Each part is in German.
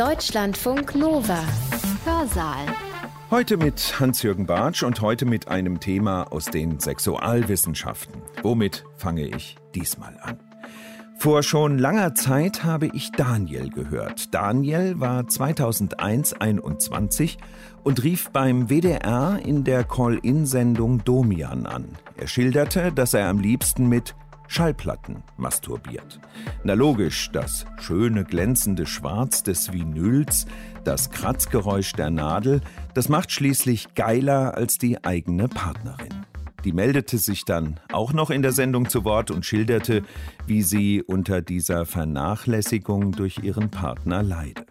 Deutschlandfunk Nova. Hörsaal. Heute mit Hans-Jürgen Bartsch und heute mit einem Thema aus den Sexualwissenschaften. Womit fange ich diesmal an? Vor schon langer Zeit habe ich Daniel gehört. Daniel war 2001 21 und rief beim WDR in der Call-In-Sendung Domian an. Er schilderte, dass er am liebsten mit Schallplatten masturbiert. Na logisch, das schöne glänzende Schwarz des Vinyls, das Kratzgeräusch der Nadel, das macht schließlich geiler als die eigene Partnerin. Die meldete sich dann auch noch in der Sendung zu Wort und schilderte, wie sie unter dieser Vernachlässigung durch ihren Partner leide.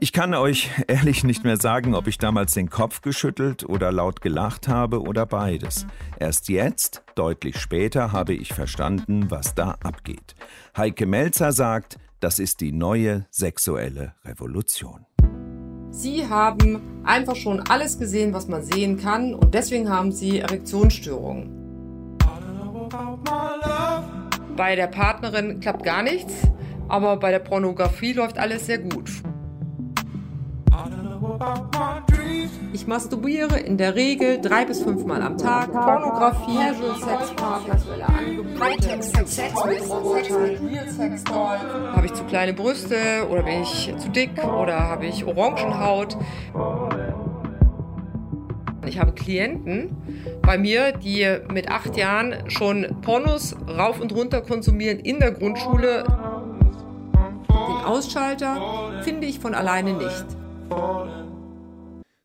Ich kann euch ehrlich nicht mehr sagen, ob ich damals den Kopf geschüttelt oder laut gelacht habe oder beides. Erst jetzt, deutlich später, habe ich verstanden, was da abgeht. Heike Melzer sagt, das ist die neue sexuelle Revolution. Sie haben einfach schon alles gesehen, was man sehen kann und deswegen haben Sie Erektionsstörungen. Bei der Partnerin klappt gar nichts, aber bei der Pornografie läuft alles sehr gut. Ich masturbiere in der Regel drei bis fünfmal am Tag. Pornografie, Casual Sex sexuelle Angebote. Habe ich zu kleine Brüste oder bin ich zu dick oder habe ich Orangenhaut? Ich habe Klienten bei mir, die mit acht Jahren schon Pornos rauf und runter konsumieren in der Grundschule. Den Ausschalter finde ich von alleine nicht.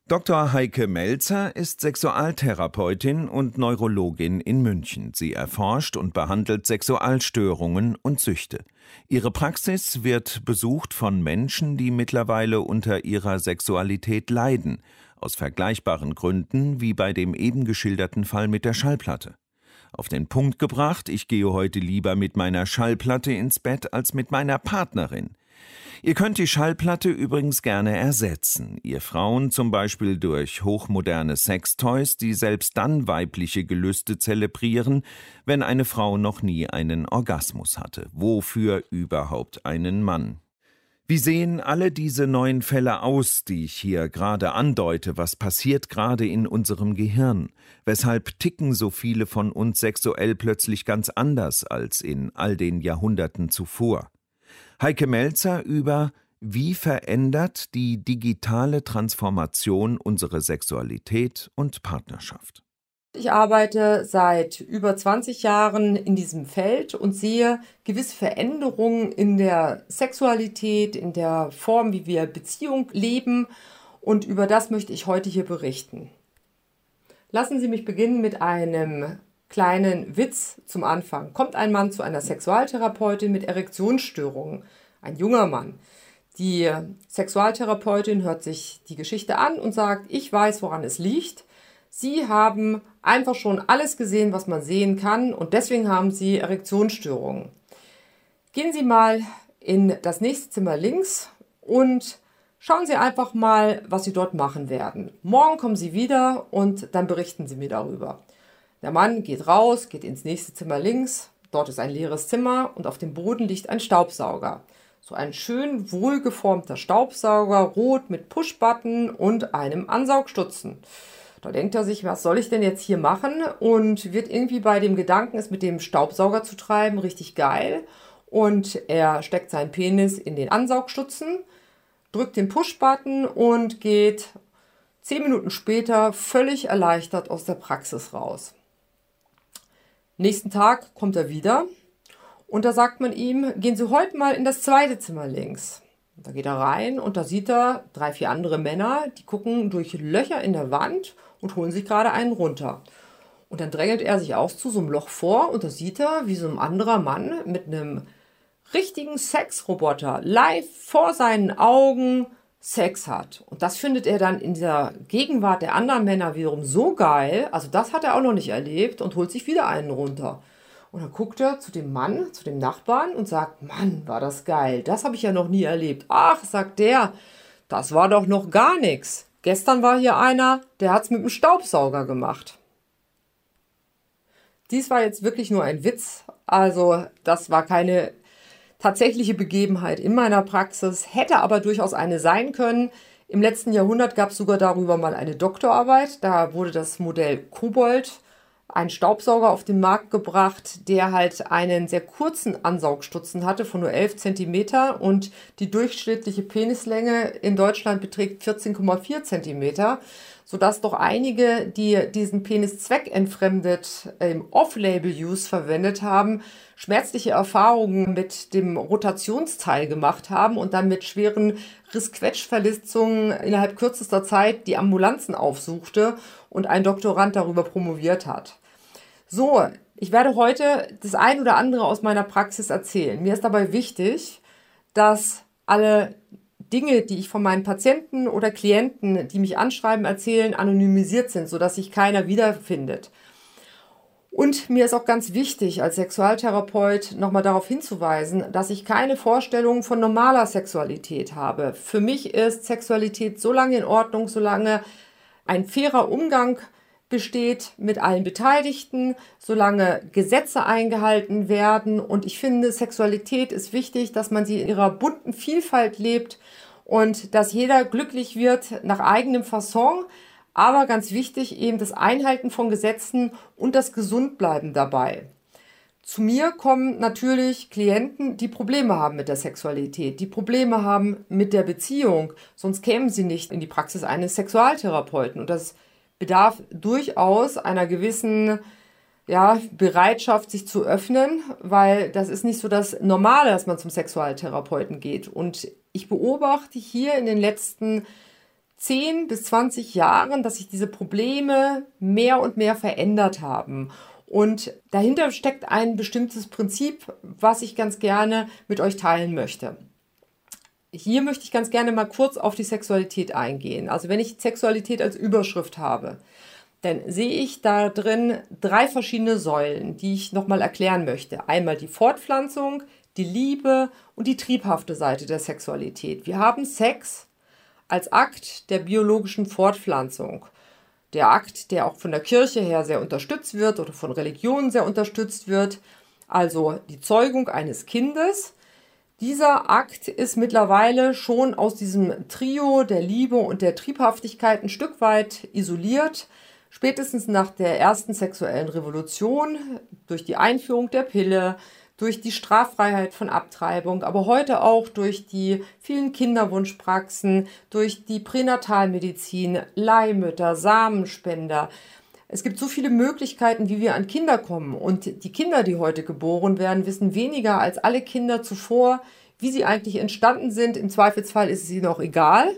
Dr. Heike Melzer ist Sexualtherapeutin und Neurologin in München. Sie erforscht und behandelt Sexualstörungen und Süchte. Ihre Praxis wird besucht von Menschen, die mittlerweile unter ihrer Sexualität leiden, aus vergleichbaren Gründen wie bei dem eben geschilderten Fall mit der Schallplatte. Auf den Punkt gebracht, ich gehe heute lieber mit meiner Schallplatte ins Bett als mit meiner Partnerin. Ihr könnt die Schallplatte übrigens gerne ersetzen. Ihr Frauen zum Beispiel durch hochmoderne Sextoys, die selbst dann weibliche Gelüste zelebrieren, wenn eine Frau noch nie einen Orgasmus hatte. Wofür überhaupt einen Mann? Wie sehen alle diese neuen Fälle aus, die ich hier gerade andeute? Was passiert gerade in unserem Gehirn? Weshalb ticken so viele von uns sexuell plötzlich ganz anders als in all den Jahrhunderten zuvor? Heike Melzer über Wie verändert die digitale Transformation unsere Sexualität und Partnerschaft? Ich arbeite seit über 20 Jahren in diesem Feld und sehe gewisse Veränderungen in der Sexualität, in der Form, wie wir Beziehung leben. Und über das möchte ich heute hier berichten. Lassen Sie mich beginnen mit einem kleinen Witz zum Anfang. Kommt ein Mann zu einer Sexualtherapeutin mit Erektionsstörungen, ein junger Mann. Die Sexualtherapeutin hört sich die Geschichte an und sagt, ich weiß, woran es liegt. Sie haben einfach schon alles gesehen, was man sehen kann und deswegen haben Sie Erektionsstörungen. Gehen Sie mal in das nächste Zimmer links und schauen Sie einfach mal, was Sie dort machen werden. Morgen kommen Sie wieder und dann berichten Sie mir darüber. Der Mann geht raus, geht ins nächste Zimmer links. Dort ist ein leeres Zimmer und auf dem Boden liegt ein Staubsauger. So ein schön wohlgeformter Staubsauger, rot mit Pushbutton und einem Ansaugstutzen. Da denkt er sich, was soll ich denn jetzt hier machen? Und wird irgendwie bei dem Gedanken, es mit dem Staubsauger zu treiben, richtig geil. Und er steckt seinen Penis in den Ansaugstutzen, drückt den Pushbutton und geht zehn Minuten später völlig erleichtert aus der Praxis raus. Nächsten Tag kommt er wieder und da sagt man ihm, gehen Sie heute mal in das zweite Zimmer links. Da geht er rein und da sieht er drei, vier andere Männer, die gucken durch Löcher in der Wand und holen sich gerade einen runter. Und dann drängelt er sich auch zu so einem Loch vor und da sieht er, wie so ein anderer Mann mit einem richtigen Sexroboter live vor seinen Augen Sex hat. Und das findet er dann in der Gegenwart der anderen Männer wiederum so geil. Also das hat er auch noch nicht erlebt und holt sich wieder einen runter. Und dann guckt er zu dem Mann, zu dem Nachbarn und sagt, Mann, war das geil. Das habe ich ja noch nie erlebt. Ach, sagt der, das war doch noch gar nichts. Gestern war hier einer, der hat es mit dem Staubsauger gemacht. Dies war jetzt wirklich nur ein Witz. Also das war keine tatsächliche Begebenheit in meiner Praxis, hätte aber durchaus eine sein können. Im letzten Jahrhundert gab es sogar darüber mal eine Doktorarbeit. Da wurde das Modell Kobold ein Staubsauger auf den Markt gebracht, der halt einen sehr kurzen Ansaugstutzen hatte von nur 11 cm und die durchschnittliche Penislänge in Deutschland beträgt 14,4 cm, sodass doch einige, die diesen Penis zweckentfremdet im Off-Label-Use verwendet haben, schmerzliche Erfahrungen mit dem Rotationsteil gemacht haben und dann mit schweren Rissquetschverletzungen innerhalb kürzester Zeit die Ambulanzen aufsuchte und ein Doktorand darüber promoviert hat. So, ich werde heute das ein oder andere aus meiner Praxis erzählen. Mir ist dabei wichtig, dass alle Dinge, die ich von meinen Patienten oder Klienten, die mich anschreiben, erzählen, anonymisiert sind, sodass sich keiner wiederfindet. Und mir ist auch ganz wichtig, als Sexualtherapeut nochmal darauf hinzuweisen, dass ich keine Vorstellung von normaler Sexualität habe. Für mich ist Sexualität so lange in Ordnung, solange ein fairer Umgang besteht mit allen Beteiligten, solange Gesetze eingehalten werden. Und ich finde, Sexualität ist wichtig, dass man sie in ihrer bunten Vielfalt lebt und dass jeder glücklich wird nach eigenem Fasson aber ganz wichtig eben das Einhalten von Gesetzen und das Gesundbleiben dabei. Zu mir kommen natürlich Klienten, die Probleme haben mit der Sexualität, die Probleme haben mit der Beziehung, sonst kämen sie nicht in die Praxis eines Sexualtherapeuten. Und das bedarf durchaus einer gewissen ja, Bereitschaft, sich zu öffnen, weil das ist nicht so das Normale, dass man zum Sexualtherapeuten geht. Und ich beobachte hier in den letzten 10 bis 20 Jahren, dass sich diese Probleme mehr und mehr verändert haben. Und dahinter steckt ein bestimmtes Prinzip, was ich ganz gerne mit euch teilen möchte. Hier möchte ich ganz gerne mal kurz auf die Sexualität eingehen. Also wenn ich Sexualität als Überschrift habe, dann sehe ich da drin drei verschiedene Säulen, die ich nochmal erklären möchte. Einmal die Fortpflanzung, die Liebe und die triebhafte Seite der Sexualität. Wir haben Sex, als Akt der biologischen Fortpflanzung. Der Akt, der auch von der Kirche her sehr unterstützt wird oder von Religionen sehr unterstützt wird, also die Zeugung eines Kindes. Dieser Akt ist mittlerweile schon aus diesem Trio der Liebe und der Triebhaftigkeit ein Stück weit isoliert. Spätestens nach der ersten sexuellen Revolution, durch die Einführung der Pille, durch die Straffreiheit von Abtreibung, aber heute auch durch die vielen Kinderwunschpraxen, durch die Pränatalmedizin, Leihmütter, Samenspender. Es gibt so viele Möglichkeiten, wie wir an Kinder kommen. Und die Kinder, die heute geboren werden, wissen weniger als alle Kinder zuvor, wie sie eigentlich entstanden sind. Im Zweifelsfall ist es ihnen auch egal.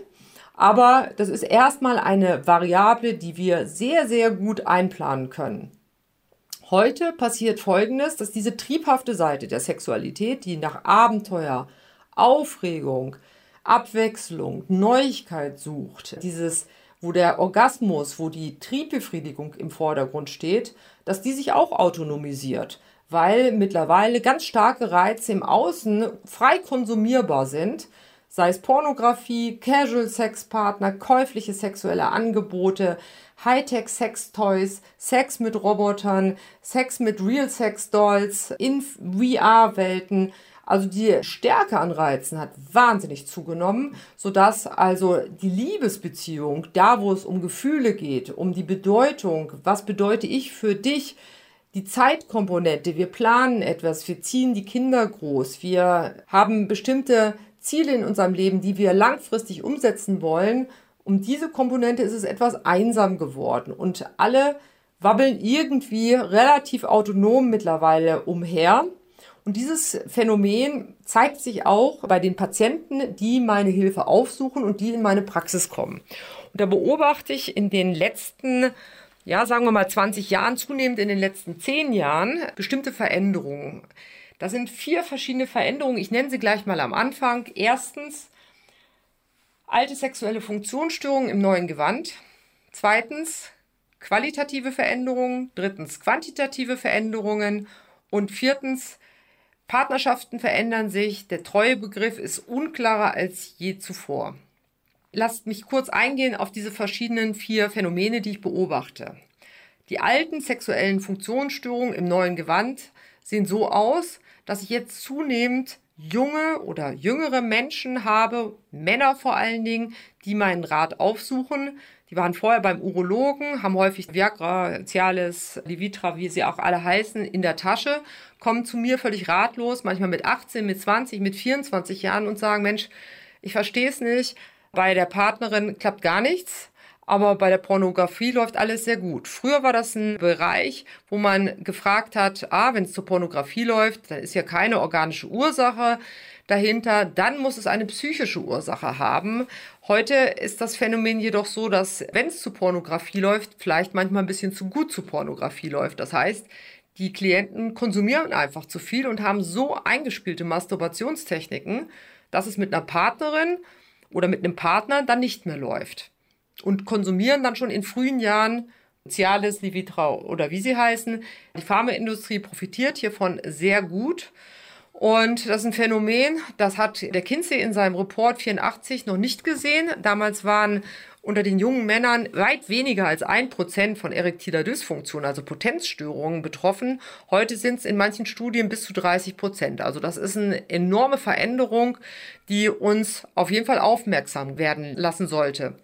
Aber das ist erstmal eine Variable, die wir sehr, sehr gut einplanen können. Heute passiert Folgendes, dass diese triebhafte Seite der Sexualität, die nach Abenteuer, Aufregung, Abwechslung, Neuigkeit sucht, dieses, wo der Orgasmus, wo die Triebbefriedigung im Vordergrund steht, dass die sich auch autonomisiert, weil mittlerweile ganz starke Reize im Außen frei konsumierbar sind, sei es Pornografie, Casual-Sex-Partner, käufliche sexuelle Angebote, Hightech-Sex-Toys, Sex mit Robotern, Sex mit Real-Sex-Dolls, in VR-Welten. Also die Stärke an Reizen hat wahnsinnig zugenommen, sodass also die Liebesbeziehung, da wo es um Gefühle geht, um die Bedeutung, was bedeute ich für dich, die Zeitkomponente, wir planen etwas, wir ziehen die Kinder groß, wir haben bestimmte Ziele in unserem Leben, die wir langfristig umsetzen wollen um diese Komponente ist es etwas einsam geworden und alle wabbeln irgendwie relativ autonom mittlerweile umher. Und dieses Phänomen zeigt sich auch bei den Patienten, die meine Hilfe aufsuchen und die in meine Praxis kommen. Und da beobachte ich in den letzten, ja, sagen wir mal 20 Jahren, zunehmend in den letzten 10 Jahren, bestimmte Veränderungen. Das sind vier verschiedene Veränderungen. Ich nenne sie gleich mal am Anfang. Erstens alte sexuelle Funktionsstörungen im neuen Gewand. Zweitens qualitative Veränderungen. Drittens quantitative Veränderungen. Und viertens Partnerschaften verändern sich. Der Treuebegriff ist unklarer als je zuvor. Lasst mich kurz eingehen auf diese verschiedenen vier Phänomene, die ich beobachte. Die alten sexuellen Funktionsstörungen im neuen Gewand sehen so aus, dass ich jetzt zunehmend junge oder jüngere Menschen habe, Männer vor allen Dingen, die meinen Rat aufsuchen. Die waren vorher beim Urologen, haben häufig Viagra, Cialis, Livitra, wie sie auch alle heißen, in der Tasche, kommen zu mir völlig ratlos, manchmal mit 18, mit 20, mit 24 Jahren und sagen, Mensch, ich verstehe es nicht, bei der Partnerin klappt gar nichts aber bei der Pornografie läuft alles sehr gut. Früher war das ein Bereich, wo man gefragt hat, ah, wenn es zur Pornografie läuft, dann ist ja keine organische Ursache dahinter, dann muss es eine psychische Ursache haben. Heute ist das Phänomen jedoch so, dass wenn es zu Pornografie läuft, vielleicht manchmal ein bisschen zu gut zu Pornografie läuft. Das heißt, die Klienten konsumieren einfach zu viel und haben so eingespielte Masturbationstechniken, dass es mit einer Partnerin oder mit einem Partner dann nicht mehr läuft und konsumieren dann schon in frühen Jahren Cialis, Livitra oder wie sie heißen. Die Pharmaindustrie profitiert hiervon sehr gut. Und das ist ein Phänomen, das hat der Kinsey in seinem Report 84 noch nicht gesehen. Damals waren unter den jungen Männern weit weniger als ein Prozent von erektiler Dysfunktion, also Potenzstörungen betroffen. Heute sind es in manchen Studien bis zu 30 Prozent. Also das ist eine enorme Veränderung, die uns auf jeden Fall aufmerksam werden lassen sollte.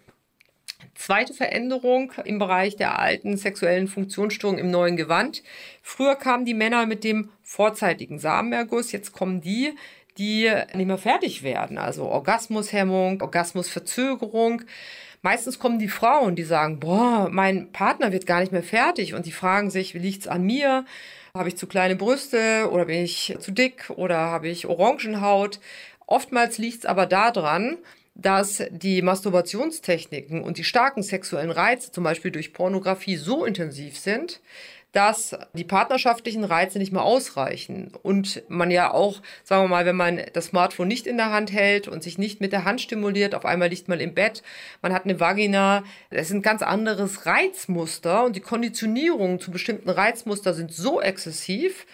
Zweite Veränderung im Bereich der alten sexuellen Funktionsstörung im neuen Gewand. Früher kamen die Männer mit dem vorzeitigen Samenerguss, jetzt kommen die, die nicht mehr fertig werden. Also Orgasmushemmung, Orgasmusverzögerung. Meistens kommen die Frauen, die sagen, boah, mein Partner wird gar nicht mehr fertig und die fragen sich, wie liegt's an mir? Habe ich zu kleine Brüste oder bin ich zu dick oder habe ich Orangenhaut? Oftmals liegt's aber daran, dass die Masturbationstechniken und die starken sexuellen Reize, zum Beispiel durch Pornografie, so intensiv sind, dass die partnerschaftlichen Reize nicht mehr ausreichen. Und man ja auch, sagen wir mal, wenn man das Smartphone nicht in der Hand hält und sich nicht mit der Hand stimuliert, auf einmal liegt man im Bett, man hat eine Vagina, das ist ein ganz anderes Reizmuster und die Konditionierungen zu bestimmten Reizmuster sind so exzessiv,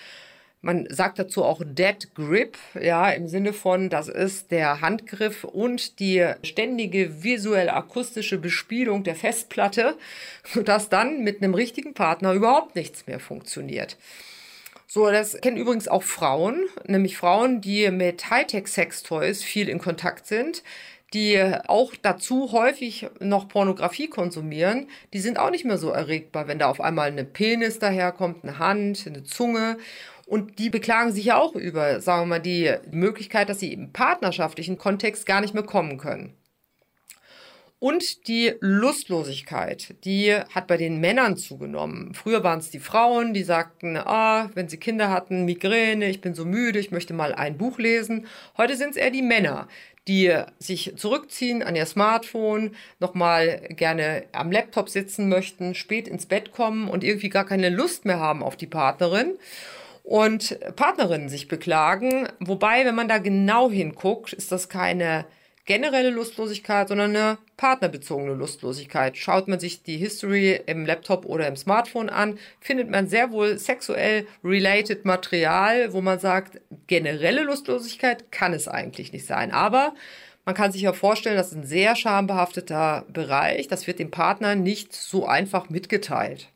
man sagt dazu auch Dead Grip, ja, im Sinne von, das ist der Handgriff und die ständige visuell-akustische Bespielung der Festplatte, sodass dann mit einem richtigen Partner überhaupt nichts mehr funktioniert. So, das kennen übrigens auch Frauen, nämlich Frauen, die mit Hightech-Sextoys viel in Kontakt sind, die auch dazu häufig noch Pornografie konsumieren, die sind auch nicht mehr so erregbar, wenn da auf einmal eine Penis daherkommt, eine Hand, eine Zunge. Und die beklagen sich ja auch über, sagen wir mal, die Möglichkeit, dass sie im partnerschaftlichen Kontext gar nicht mehr kommen können. Und die Lustlosigkeit, die hat bei den Männern zugenommen. Früher waren es die Frauen, die sagten, ah, wenn sie Kinder hatten, Migräne, ich bin so müde, ich möchte mal ein Buch lesen. Heute sind es eher die Männer, die sich zurückziehen an ihr Smartphone, nochmal gerne am Laptop sitzen möchten, spät ins Bett kommen und irgendwie gar keine Lust mehr haben auf die Partnerin und Partnerinnen sich beklagen. Wobei, wenn man da genau hinguckt, ist das keine generelle Lustlosigkeit, sondern eine partnerbezogene Lustlosigkeit. Schaut man sich die History im Laptop oder im Smartphone an, findet man sehr wohl sexuell related Material, wo man sagt, generelle Lustlosigkeit kann es eigentlich nicht sein. Aber man kann sich ja vorstellen, das ist ein sehr schambehafteter Bereich. Das wird dem Partner nicht so einfach mitgeteilt.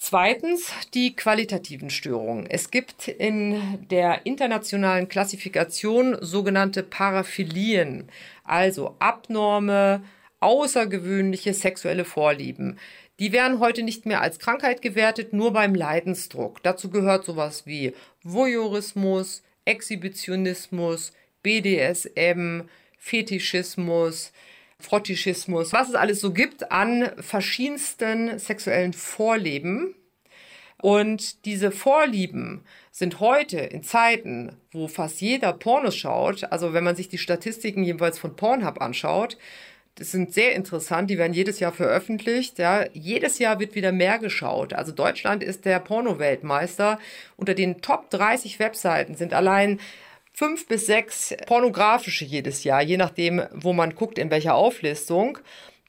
Zweitens die qualitativen Störungen. Es gibt in der internationalen Klassifikation sogenannte Paraphilien, also abnorme, außergewöhnliche sexuelle Vorlieben. Die werden heute nicht mehr als Krankheit gewertet, nur beim Leidensdruck. Dazu gehört sowas wie Voyeurismus, Exhibitionismus, BDSM, Fetischismus, Frottischismus, was es alles so gibt an verschiedensten sexuellen Vorlieben. Und diese Vorlieben sind heute in Zeiten, wo fast jeder Pornos schaut, also wenn man sich die Statistiken jeweils von Pornhub anschaut, das sind sehr interessant, die werden jedes Jahr veröffentlicht. Ja. Jedes Jahr wird wieder mehr geschaut. Also Deutschland ist der Porno-Weltmeister. Unter den Top 30 Webseiten sind allein fünf bis sechs pornografische jedes Jahr, je nachdem, wo man guckt, in welcher Auflistung.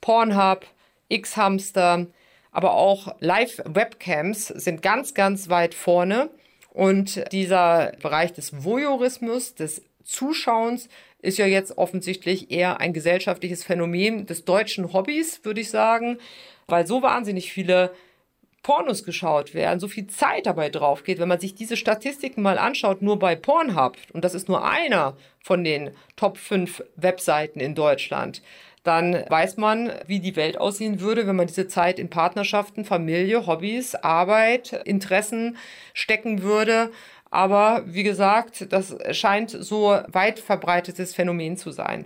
Pornhub, X-Hamster, aber auch Live-Webcams sind ganz, ganz weit vorne. Und dieser Bereich des Voyeurismus, des Zuschauens, ist ja jetzt offensichtlich eher ein gesellschaftliches Phänomen des deutschen Hobbys, würde ich sagen, weil so wahnsinnig viele Pornos geschaut werden, so viel Zeit dabei drauf geht, wenn man sich diese Statistiken mal anschaut, nur bei Pornhub, und das ist nur einer von den Top 5 Webseiten in Deutschland, dann weiß man, wie die Welt aussehen würde, wenn man diese Zeit in Partnerschaften, Familie, Hobbys, Arbeit, Interessen stecken würde. Aber wie gesagt, das scheint so weit verbreitetes Phänomen zu sein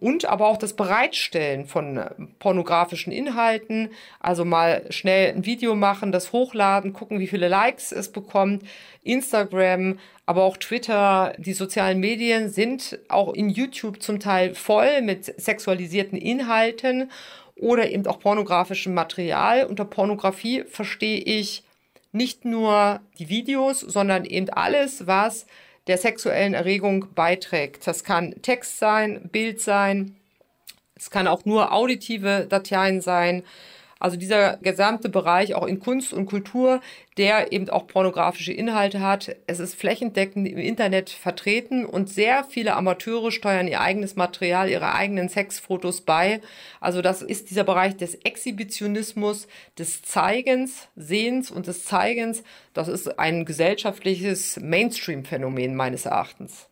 und aber auch das Bereitstellen von äh, pornografischen Inhalten, also mal schnell ein Video machen, das hochladen, gucken, wie viele Likes es bekommt. Instagram, aber auch Twitter, die sozialen Medien sind auch in YouTube zum Teil voll mit sexualisierten Inhalten oder eben auch pornografischem Material. Unter Pornografie verstehe ich nicht nur die Videos, sondern eben alles, was der sexuellen Erregung beiträgt. Das kann Text sein, Bild sein, es kann auch nur auditive Dateien sein. Also dieser gesamte Bereich auch in Kunst und Kultur, der eben auch pornografische Inhalte hat. Es ist flächendeckend im Internet vertreten und sehr viele Amateure steuern ihr eigenes Material, ihre eigenen Sexfotos bei. Also das ist dieser Bereich des Exhibitionismus, des Zeigens, Sehens und des Zeigens. Das ist ein gesellschaftliches Mainstream-Phänomen meines Erachtens.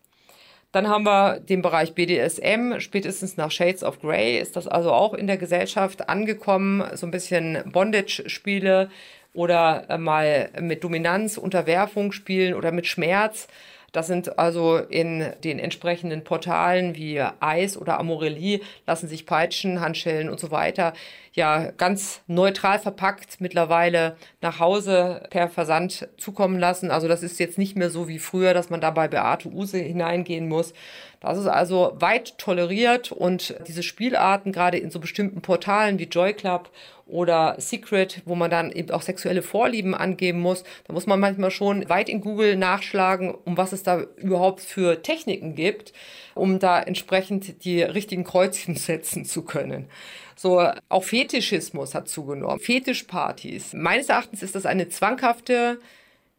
Dann haben wir den Bereich BDSM. Spätestens nach Shades of Grey ist das also auch in der Gesellschaft angekommen. So ein bisschen Bondage-Spiele oder äh, mal mit Dominanz, Unterwerfung spielen oder mit Schmerz. Das sind also in den entsprechenden Portalen wie Eis oder Amorelie lassen sich Peitschen, Handschellen und so weiter ja ganz neutral verpackt mittlerweile nach Hause per Versand zukommen lassen. Also das ist jetzt nicht mehr so wie früher, dass man da bei Beate Use hineingehen muss. Das ist also weit toleriert und diese Spielarten gerade in so bestimmten Portalen wie Joy Club oder Secret, wo man dann eben auch sexuelle Vorlieben angeben muss, da muss man manchmal schon weit in Google nachschlagen, um was es da überhaupt für Techniken gibt, um da entsprechend die richtigen Kreuzchen setzen zu können. So, auch Fetischismus hat zugenommen. Fetischpartys. Meines Erachtens ist das eine zwanghafte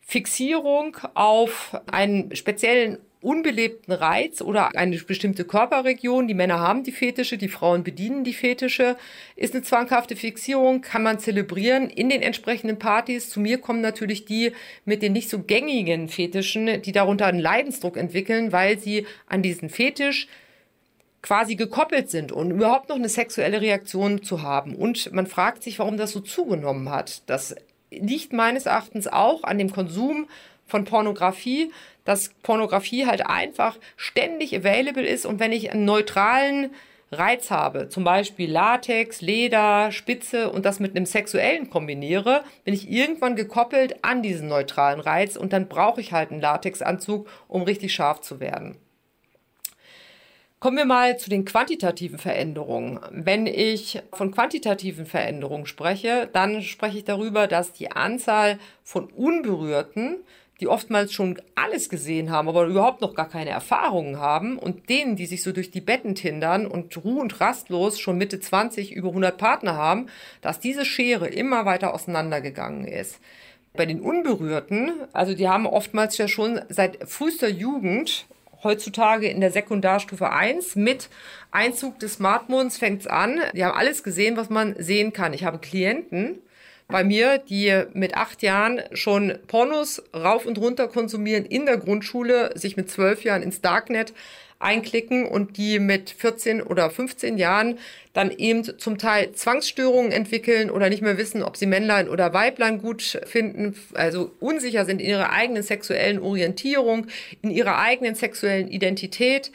Fixierung auf einen speziellen unbelebten Reiz oder eine bestimmte Körperregion. Die Männer haben die Fetische, die Frauen bedienen die Fetische. Ist eine zwanghafte Fixierung, kann man zelebrieren in den entsprechenden Partys. Zu mir kommen natürlich die mit den nicht so gängigen Fetischen, die darunter einen Leidensdruck entwickeln, weil sie an diesen Fetisch quasi gekoppelt sind und überhaupt noch eine sexuelle Reaktion zu haben. Und man fragt sich, warum das so zugenommen hat. Das liegt meines Erachtens auch an dem Konsum von Pornografie, dass Pornografie halt einfach ständig available ist und wenn ich einen neutralen Reiz habe, zum Beispiel Latex, Leder, Spitze und das mit einem sexuellen kombiniere, bin ich irgendwann gekoppelt an diesen neutralen Reiz und dann brauche ich halt einen Latexanzug, um richtig scharf zu werden. Kommen wir mal zu den quantitativen Veränderungen. Wenn ich von quantitativen Veränderungen spreche, dann spreche ich darüber, dass die Anzahl von Unberührten, die oftmals schon alles gesehen haben, aber überhaupt noch gar keine Erfahrungen haben und denen, die sich so durch die Betten tindern und ruh- und rastlos schon Mitte 20 über 100 Partner haben, dass diese Schere immer weiter auseinandergegangen ist. Bei den Unberührten, also die haben oftmals ja schon seit frühester Jugend heutzutage in der Sekundarstufe 1 mit Einzug des Smartphones fängt's an. Die haben alles gesehen, was man sehen kann. Ich habe Klienten bei mir, die mit acht Jahren schon Pornos rauf und runter konsumieren in der Grundschule, sich mit zwölf Jahren ins Darknet einklicken und die mit 14 oder 15 Jahren dann eben zum Teil Zwangsstörungen entwickeln oder nicht mehr wissen, ob sie Männlein oder Weiblein gut finden, also unsicher sind in ihrer eigenen sexuellen Orientierung, in ihrer eigenen sexuellen Identität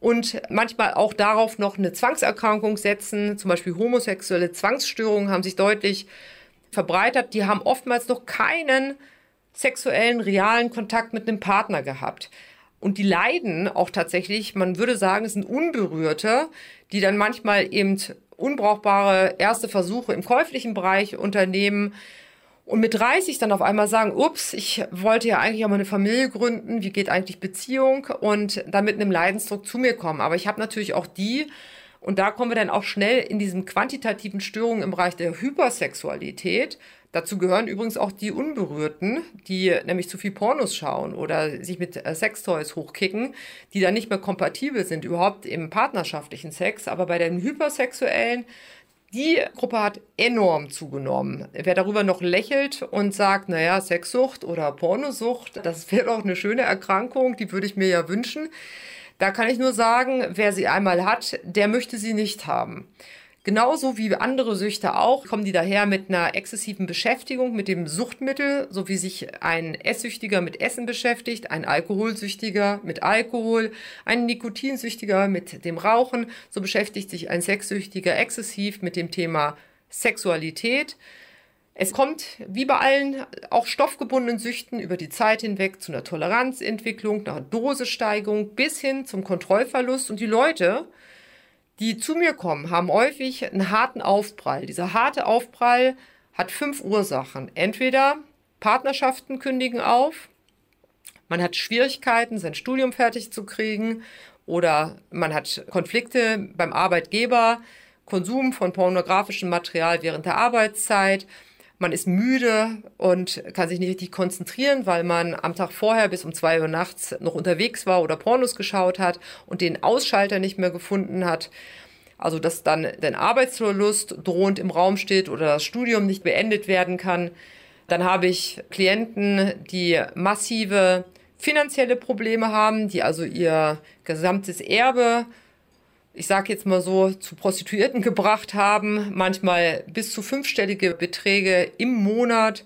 und manchmal auch darauf noch eine Zwangserkrankung setzen, zum Beispiel homosexuelle Zwangsstörungen haben sich deutlich verbreitert, die haben oftmals noch keinen sexuellen, realen Kontakt mit einem Partner gehabt. Und die leiden auch tatsächlich, man würde sagen, es sind Unberührte, die dann manchmal eben unbrauchbare erste Versuche im käuflichen Bereich unternehmen und mit 30 dann auf einmal sagen, ups, ich wollte ja eigentlich auch mal eine Familie gründen, wie geht eigentlich Beziehung und dann mit einem Leidensdruck zu mir kommen. Aber ich habe natürlich auch die, und da kommen wir dann auch schnell in diesen quantitativen Störungen im Bereich der Hypersexualität, Dazu gehören übrigens auch die Unberührten, die nämlich zu viel Pornos schauen oder sich mit äh, Sextoys hochkicken, die dann nicht mehr kompatibel sind, überhaupt im partnerschaftlichen Sex. Aber bei den Hypersexuellen, Die Gruppe hat enorm zugenommen. Wer darüber noch lächelt und sagt, naja, Sexsucht oder Pornosucht, das wäre doch eine schöne Erkrankung, die würde ich mir ja wünschen. Da kann ich nur sagen, wer sie einmal hat, der möchte sie nicht haben. Genauso wie andere Süchte auch, kommen die daher mit einer exzessiven Beschäftigung mit dem Suchtmittel, so wie sich ein Esssüchtiger mit Essen beschäftigt, ein Alkoholsüchtiger mit Alkohol, ein Nikotinsüchtiger mit dem Rauchen, so beschäftigt sich ein Sexsüchtiger exzessiv mit dem Thema Sexualität. Es kommt wie bei allen auch stoffgebundenen Süchten über die Zeit hinweg zu einer Toleranzentwicklung, einer Dosesteigerung bis hin zum Kontrollverlust und die Leute, die zu mir kommen, haben häufig einen harten Aufprall. Dieser harte Aufprall hat fünf Ursachen. Entweder Partnerschaften kündigen auf, man hat Schwierigkeiten, sein Studium fertig zu kriegen oder man hat Konflikte beim Arbeitgeber, Konsum von pornografischem Material während der Arbeitszeit, man ist müde und kann sich nicht richtig konzentrieren, weil man am Tag vorher bis um zwei Uhr nachts noch unterwegs war oder Pornos geschaut hat und den Ausschalter nicht mehr gefunden hat. Also dass dann der Arbeitsverlust drohend im Raum steht oder das Studium nicht beendet werden kann. Dann habe ich Klienten, die massive finanzielle Probleme haben, die also ihr gesamtes Erbe ich sage jetzt mal so, zu Prostituierten gebracht haben, manchmal bis zu fünfstellige Beträge im Monat.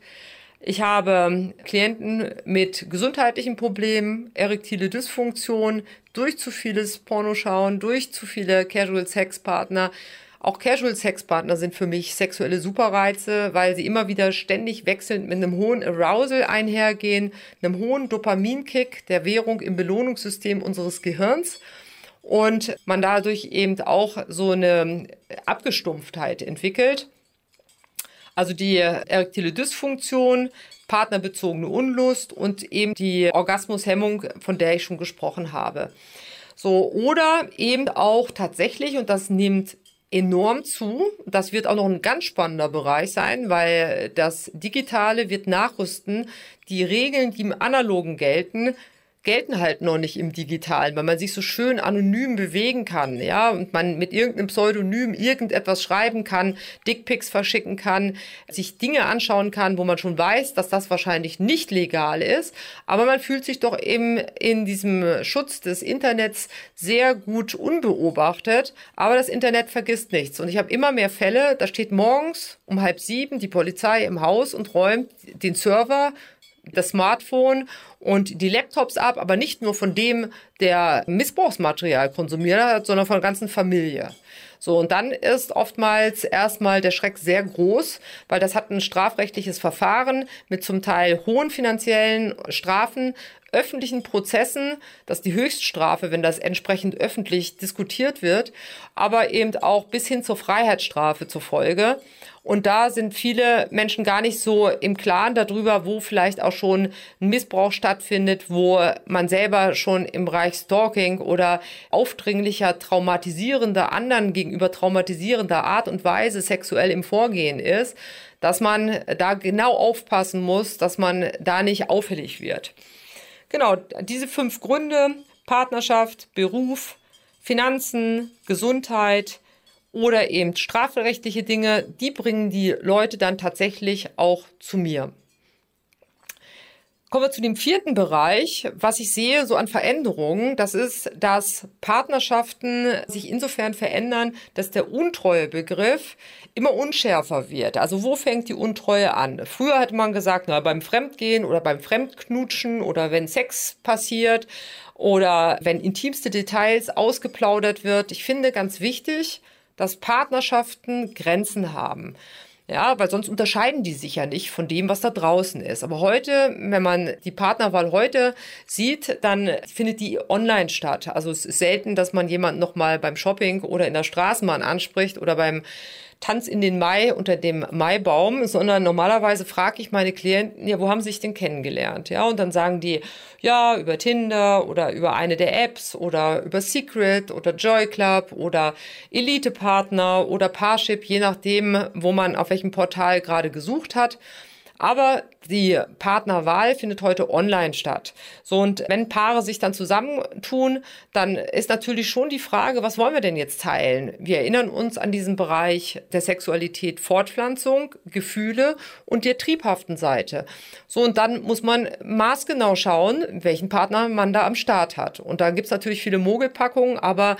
Ich habe Klienten mit gesundheitlichen Problemen, erektile Dysfunktion, durch zu vieles Pornoschauen, durch zu viele Casual Sex Partner. Auch Casual Sex Partner sind für mich sexuelle Superreize, weil sie immer wieder ständig wechselnd mit einem hohen Arousal einhergehen, einem hohen Dopaminkick der Währung im Belohnungssystem unseres Gehirns und man dadurch eben auch so eine Abgestumpftheit entwickelt. Also die erektile Dysfunktion, partnerbezogene Unlust und eben die Orgasmushemmung, von der ich schon gesprochen habe. So, oder eben auch tatsächlich, und das nimmt enorm zu. Das wird auch noch ein ganz spannender Bereich sein, weil das Digitale wird nachrüsten. Die Regeln, die im Analogen gelten, gelten halt noch nicht im Digitalen, weil man sich so schön anonym bewegen kann, ja, und man mit irgendeinem Pseudonym irgendetwas schreiben kann, Dickpics verschicken kann, sich Dinge anschauen kann, wo man schon weiß, dass das wahrscheinlich nicht legal ist, aber man fühlt sich doch eben in diesem Schutz des Internets sehr gut unbeobachtet, aber das Internet vergisst nichts. Und ich habe immer mehr Fälle, da steht morgens um halb sieben die Polizei im Haus und räumt den Server das Smartphone und die Laptops ab, aber nicht nur von dem, der Missbrauchsmaterial konsumiert hat, sondern von der ganzen Familie. So, und dann ist oftmals erstmal der Schreck sehr groß, weil das hat ein strafrechtliches Verfahren mit zum Teil hohen finanziellen Strafen, öffentlichen Prozessen, das ist die Höchststrafe, wenn das entsprechend öffentlich diskutiert wird, aber eben auch bis hin zur Freiheitsstrafe zur Folge. Und da sind viele Menschen gar nicht so im Klaren darüber, wo vielleicht auch schon ein Missbrauch stattfindet, wo man selber schon im Bereich Stalking oder aufdringlicher, traumatisierender, anderen gegenüber traumatisierender Art und Weise sexuell im Vorgehen ist, dass man da genau aufpassen muss, dass man da nicht auffällig wird. Genau, diese fünf Gründe, Partnerschaft, Beruf, Finanzen, Gesundheit, oder eben strafrechtliche Dinge, die bringen die Leute dann tatsächlich auch zu mir. Kommen wir zu dem vierten Bereich, was ich sehe so an Veränderungen. Das ist, dass Partnerschaften sich insofern verändern, dass der Untreuebegriff immer unschärfer wird. Also wo fängt die Untreue an? Früher hat man gesagt, na, beim Fremdgehen oder beim Fremdknutschen oder wenn Sex passiert oder wenn intimste Details ausgeplaudert wird. Ich finde ganz wichtig, dass Partnerschaften Grenzen haben. Ja, weil sonst unterscheiden die sich ja nicht von dem, was da draußen ist. Aber heute, wenn man die Partnerwahl heute sieht, dann findet die online statt. Also es ist selten, dass man jemanden nochmal beim Shopping oder in der Straßenbahn anspricht oder beim Tanz in den Mai unter dem Maibaum, sondern normalerweise frage ich meine Klienten, ja, wo haben sie sich denn kennengelernt? Ja, und dann sagen die, ja, über Tinder oder über eine der Apps oder über Secret oder Joy Club oder Elite Partner oder Parship, je nachdem, wo man auf welchem Portal gerade gesucht hat. Aber Die Partnerwahl findet heute online statt. So, und wenn Paare sich dann zusammentun, dann ist natürlich schon die Frage, was wollen wir denn jetzt teilen? Wir erinnern uns an diesen Bereich der Sexualität, Fortpflanzung, Gefühle und der triebhaften Seite. So, und dann muss man maßgenau schauen, welchen Partner man da am Start hat. Und da gibt's natürlich viele Mogelpackungen, aber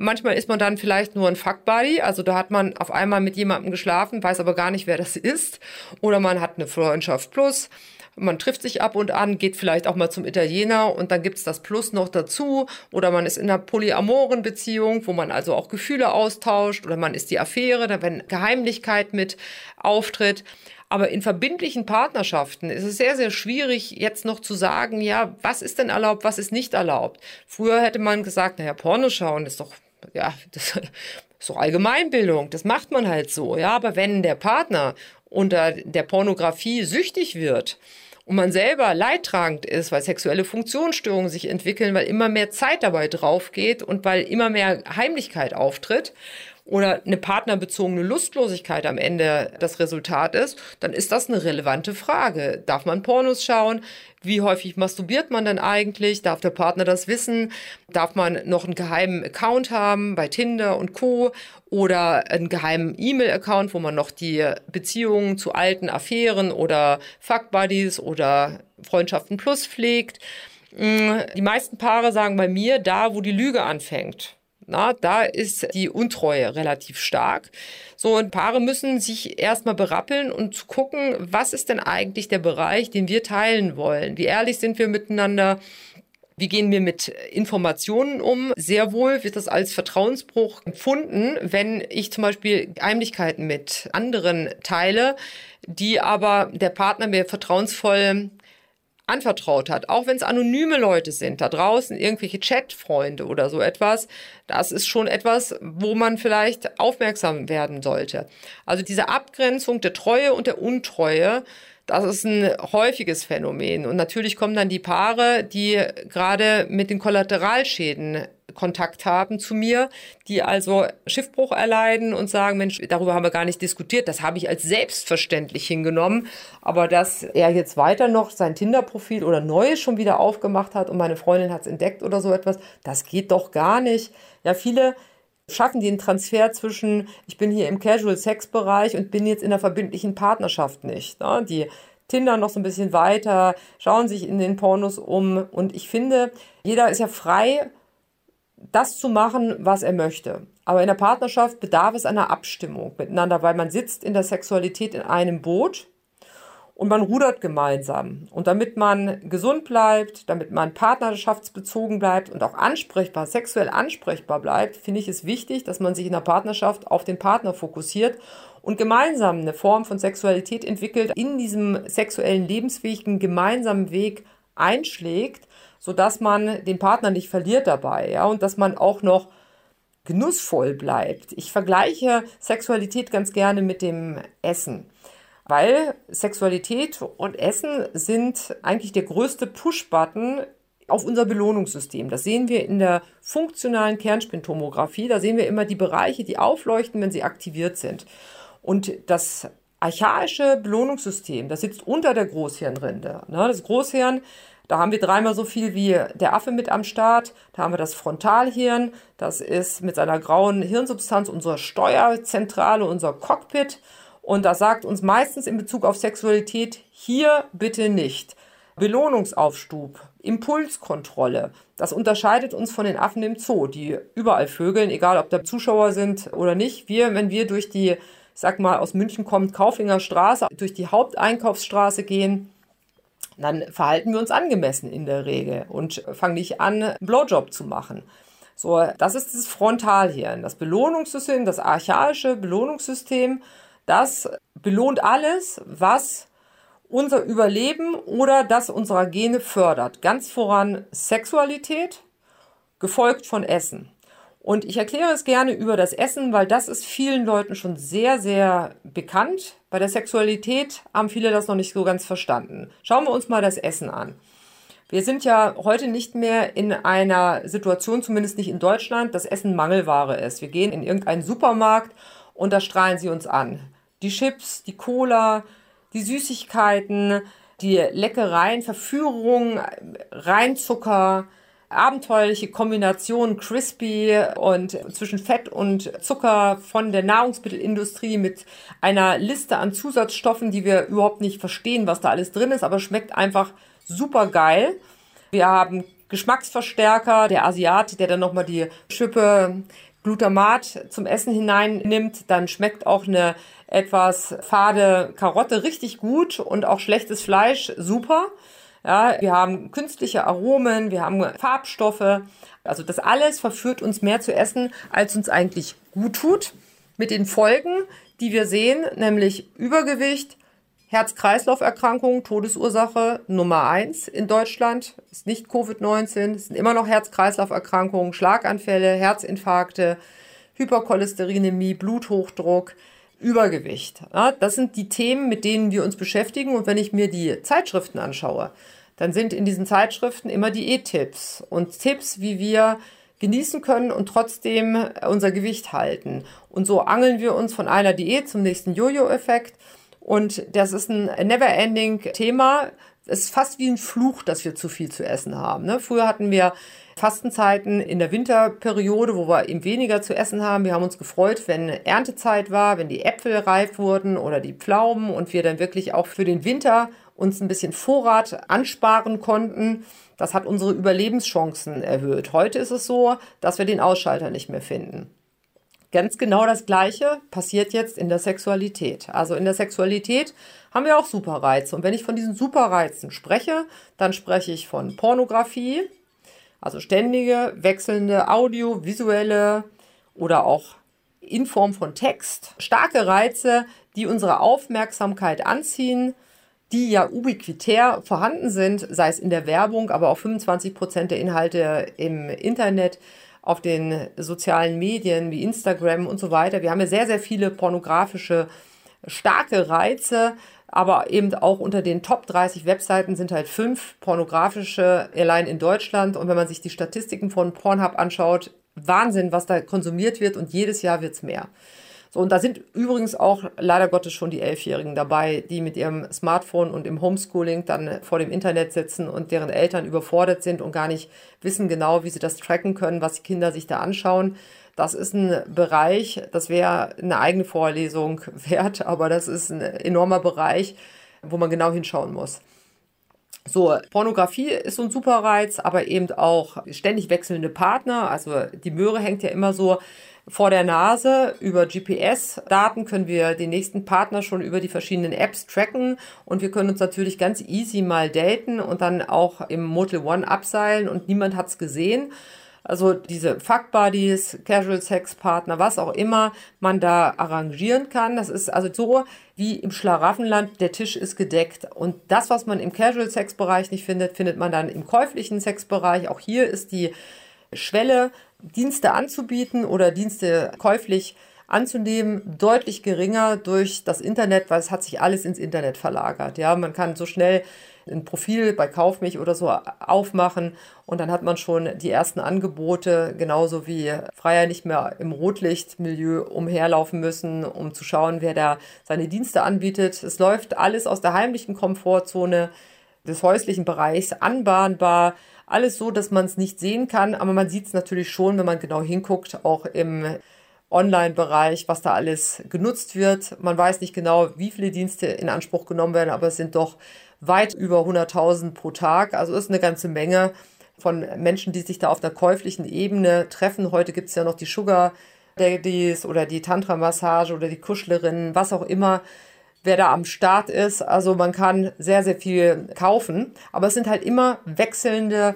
Manchmal ist man dann vielleicht nur ein Fuckbuddy, also da hat man auf einmal mit jemandem geschlafen, weiß aber gar nicht, wer das ist. Oder man hat eine Freundschaft plus. Man trifft sich ab und an, geht vielleicht auch mal zum Italiener und dann gibt's das Plus noch dazu. Oder man ist in einer polyamoren Beziehung, wo man also auch Gefühle austauscht. Oder man ist die Affäre, da wenn Geheimlichkeit mit auftritt. Aber in verbindlichen Partnerschaften ist es sehr, sehr schwierig, jetzt noch zu sagen, ja, was ist denn erlaubt, was ist nicht erlaubt. Früher hätte man gesagt, naja, Porno schauen ist doch ja, das doch Allgemeinbildung, das macht man halt so, ja, aber wenn der Partner unter der Pornografie süchtig wird und man selber leidtragend ist, weil sexuelle Funktionsstörungen sich entwickeln, weil immer mehr Zeit dabei drauf geht und weil immer mehr Heimlichkeit auftritt, oder eine partnerbezogene Lustlosigkeit am Ende das Resultat ist, dann ist das eine relevante Frage. Darf man Pornos schauen? Wie häufig masturbiert man denn eigentlich? Darf der Partner das wissen? Darf man noch einen geheimen Account haben bei Tinder und Co. oder einen geheimen E-Mail-Account, wo man noch die Beziehungen zu alten Affären oder Fuck-Buddies oder Freundschaften plus pflegt? Mm, die meisten Paare sagen bei mir, da wo die Lüge anfängt. Na, da ist die Untreue relativ stark. So, und Paare müssen sich erstmal berappeln und gucken, was ist denn eigentlich der Bereich, den wir teilen wollen? Wie ehrlich sind wir miteinander? Wie gehen wir mit Informationen um? Sehr wohl wird das als Vertrauensbruch empfunden, wenn ich zum Beispiel Heimlichkeiten mit anderen teile, die aber der Partner mir vertrauensvoll anvertraut hat, auch wenn es anonyme Leute sind, da draußen irgendwelche Chatfreunde oder so etwas, das ist schon etwas, wo man vielleicht aufmerksam werden sollte. Also diese Abgrenzung der Treue und der Untreue, das ist ein häufiges Phänomen. Und natürlich kommen dann die Paare, die gerade mit den Kollateralschäden Kontakt haben zu mir, die also Schiffbruch erleiden und sagen, Mensch, darüber haben wir gar nicht diskutiert, das habe ich als selbstverständlich hingenommen, aber dass er jetzt weiter noch sein Tinder-Profil oder Neues schon wieder aufgemacht hat und meine Freundin hat es entdeckt oder so etwas, das geht doch gar nicht. Ja, viele schaffen den Transfer zwischen, ich bin hier im Casual-Sex-Bereich und bin jetzt in einer verbindlichen Partnerschaft nicht. Ne? Die Tinder noch so ein bisschen weiter, schauen sich in den Pornos um und ich finde, jeder ist ja frei, das zu machen, was er möchte. Aber in der Partnerschaft bedarf es einer Abstimmung miteinander, weil man sitzt in der Sexualität in einem Boot und man rudert gemeinsam. Und damit man gesund bleibt, damit man partnerschaftsbezogen bleibt und auch ansprechbar, sexuell ansprechbar bleibt, finde ich es wichtig, dass man sich in der Partnerschaft auf den Partner fokussiert und gemeinsam eine Form von Sexualität entwickelt, in diesem sexuellen Lebensweg einen gemeinsamen Weg einschlägt so dass man den Partner nicht verliert dabei, ja, und dass man auch noch genussvoll bleibt. Ich vergleiche Sexualität ganz gerne mit dem Essen, weil Sexualität und Essen sind eigentlich der größte Push-Button auf unser Belohnungssystem. Das sehen wir in der funktionalen Kernspintomographie. Da sehen wir immer die Bereiche, die aufleuchten, wenn sie aktiviert sind. Und das archaische Belohnungssystem, das sitzt unter der Großhirnrinde. Ne? Das Großhirn da haben wir dreimal so viel wie der Affe mit am Start. Da haben wir das Frontalhirn. Das ist mit seiner grauen Hirnsubstanz unsere Steuerzentrale, unser Cockpit. Und das sagt uns meistens in Bezug auf Sexualität, hier bitte nicht. Belohnungsaufstub, Impulskontrolle. Das unterscheidet uns von den Affen im Zoo, die überall vögeln, egal ob da Zuschauer sind oder nicht. Wir, wenn wir durch die, sag mal, aus München kommt Kaufinger Straße, durch die Haupteinkaufsstraße gehen, dann verhalten wir uns angemessen in der Regel und fangen nicht an, Blowjob zu machen. So, das ist das Frontalhirn, das Belohnungssystem, das archaische Belohnungssystem, das belohnt alles, was unser Überleben oder das unserer Gene fördert. Ganz voran Sexualität, gefolgt von Essen. Und ich erkläre es gerne über das Essen, weil das ist vielen Leuten schon sehr, sehr bekannt. Bei der Sexualität haben viele das noch nicht so ganz verstanden. Schauen wir uns mal das Essen an. Wir sind ja heute nicht mehr in einer Situation, zumindest nicht in Deutschland, dass Essen Mangelware ist. Wir gehen in irgendeinen Supermarkt und da strahlen sie uns an. Die Chips, die Cola, die Süßigkeiten, die Leckereien, Verführung, Reinzucker, abenteuerliche Kombination crispy und zwischen Fett und Zucker von der Nahrungsmittelindustrie mit einer Liste an Zusatzstoffen, die wir überhaupt nicht verstehen, was da alles drin ist, aber schmeckt einfach super geil. Wir haben Geschmacksverstärker, der Asiat, der dann nochmal die Schippe Glutamat zum Essen hineinnimmt, dann schmeckt auch eine etwas fade Karotte richtig gut und auch schlechtes Fleisch super. Ja, wir haben künstliche Aromen, wir haben Farbstoffe. Also das alles verführt uns mehr zu essen, als uns eigentlich gut tut. Mit den Folgen, die wir sehen, nämlich Übergewicht, Herz-Kreislauf-Erkrankung, Todesursache Nummer eins in Deutschland ist nicht Covid-19, es sind immer noch Herz-Kreislauf-Erkrankungen, Schlaganfälle, Herzinfarkte, Hypercholesterinämie, Bluthochdruck, Übergewicht. Ja, das sind die Themen, mit denen wir uns beschäftigen. Und wenn ich mir die Zeitschriften anschaue, dann sind in diesen Zeitschriften immer Diät-Tipps und Tipps, wie wir genießen können und trotzdem unser Gewicht halten. Und so angeln wir uns von einer Diät zum nächsten Jojo-Effekt. Und das ist ein never-ending Thema. Es ist fast wie ein Fluch, dass wir zu viel zu essen haben. Ne? Früher hatten wir Fastenzeiten in der Winterperiode, wo wir eben weniger zu essen haben. Wir haben uns gefreut, wenn Erntezeit war, wenn die Äpfel reif wurden oder die Pflaumen und wir dann wirklich auch für den Winter uns ein bisschen Vorrat ansparen konnten. Das hat unsere Überlebenschancen erhöht. Heute ist es so, dass wir den Ausschalter nicht mehr finden. Ganz genau das Gleiche passiert jetzt in der Sexualität. Also in der Sexualität haben wir auch Superreize. Und wenn ich von diesen Superreizen spreche, dann spreche ich von Pornografie, also ständige, wechselnde audiovisuelle oder auch in Form von Text, starke Reize, die unsere Aufmerksamkeit anziehen, die ja ubiquitär vorhanden sind, sei es in der Werbung, aber auch 25 Prozent der Inhalte im Internet auf den sozialen Medien wie Instagram und so weiter. Wir haben ja sehr, sehr viele pornografische starke Reize, aber eben auch unter den Top 30 Webseiten sind halt fünf pornografische allein in Deutschland. Und wenn man sich die Statistiken von Pornhub anschaut, Wahnsinn, was da konsumiert wird und jedes Jahr wird es mehr. So, und da sind übrigens auch leider Gottes schon die Elfjährigen dabei, die mit ihrem Smartphone und im Homeschooling dann vor dem Internet sitzen und deren Eltern überfordert sind und gar nicht wissen genau, wie sie das tracken können, was die Kinder sich da anschauen. Das ist ein Bereich, das wäre eine eigene Vorlesung wert, aber das ist ein enormer Bereich, wo man genau hinschauen muss. So, Pornografie ist so ein Superreiz, aber eben auch ständig wechselnde Partner. Also die Möhre hängt ja immer so vor der Nase. Über GPS-Daten können wir den nächsten Partner schon über die verschiedenen Apps tracken und wir können uns natürlich ganz easy mal daten und dann auch im Motel One abseilen und niemand hat es gesehen. Also diese Fuck Buddies, Casual Sex Partner, was auch immer man da arrangieren kann. Das ist also so wie im Schlaraffenland, der Tisch ist gedeckt. Und das, was man im Casual Sex Bereich nicht findet, findet man dann im käuflichen Sexbereich. Auch hier ist die Schwelle Dienste anzubieten oder Dienste käuflich anzunehmen, deutlich geringer durch das Internet, weil es hat sich alles ins Internet verlagert. Ja, man kann so schnell ein Profil bei Kaufmich oder so aufmachen und dann hat man schon die ersten Angebote, genauso wie Freier nicht mehr im Rotlichtmilieu umherlaufen müssen, um zu schauen, wer da seine Dienste anbietet. Es läuft alles aus der heimlichen Komfortzone des häuslichen Bereichs anbahnbar alles so, dass man es nicht sehen kann, aber man sieht es natürlich schon, wenn man genau hinguckt, auch im Online-Bereich, was da alles genutzt wird. Man weiß nicht genau, wie viele Dienste in Anspruch genommen werden, aber es sind doch weit über 100.000 pro Tag. Also ist eine ganze Menge von Menschen, die sich da auf der käuflichen Ebene treffen. Heute gibt es ja noch die Sugar Daddies oder die Tantra-Massage oder die Kuschlerinnen, was auch immer wer da am Start ist. Also man kann sehr, sehr viel kaufen. Aber es sind halt immer wechselnde,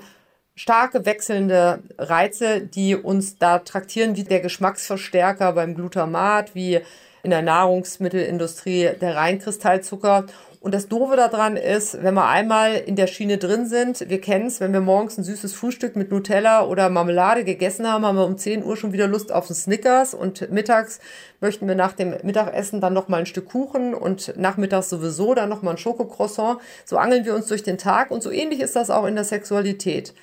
starke wechselnde Reize, die uns da traktieren, wie der Geschmacksverstärker beim Glutamat, wie in der Nahrungsmittelindustrie der Reinkristallzucker. Und das Doofe daran ist, wenn wir einmal in der Schiene drin sind, wir kennen es, wenn wir morgens ein süßes Frühstück mit Nutella oder Marmelade gegessen haben, haben wir um 10 Uhr schon wieder Lust auf einen Snickers und mittags möchten wir nach dem Mittagessen dann nochmal ein Stück Kuchen und nachmittags sowieso dann nochmal ein Schokocroissant. So angeln wir uns durch den Tag und so ähnlich ist das auch in der Sexualität.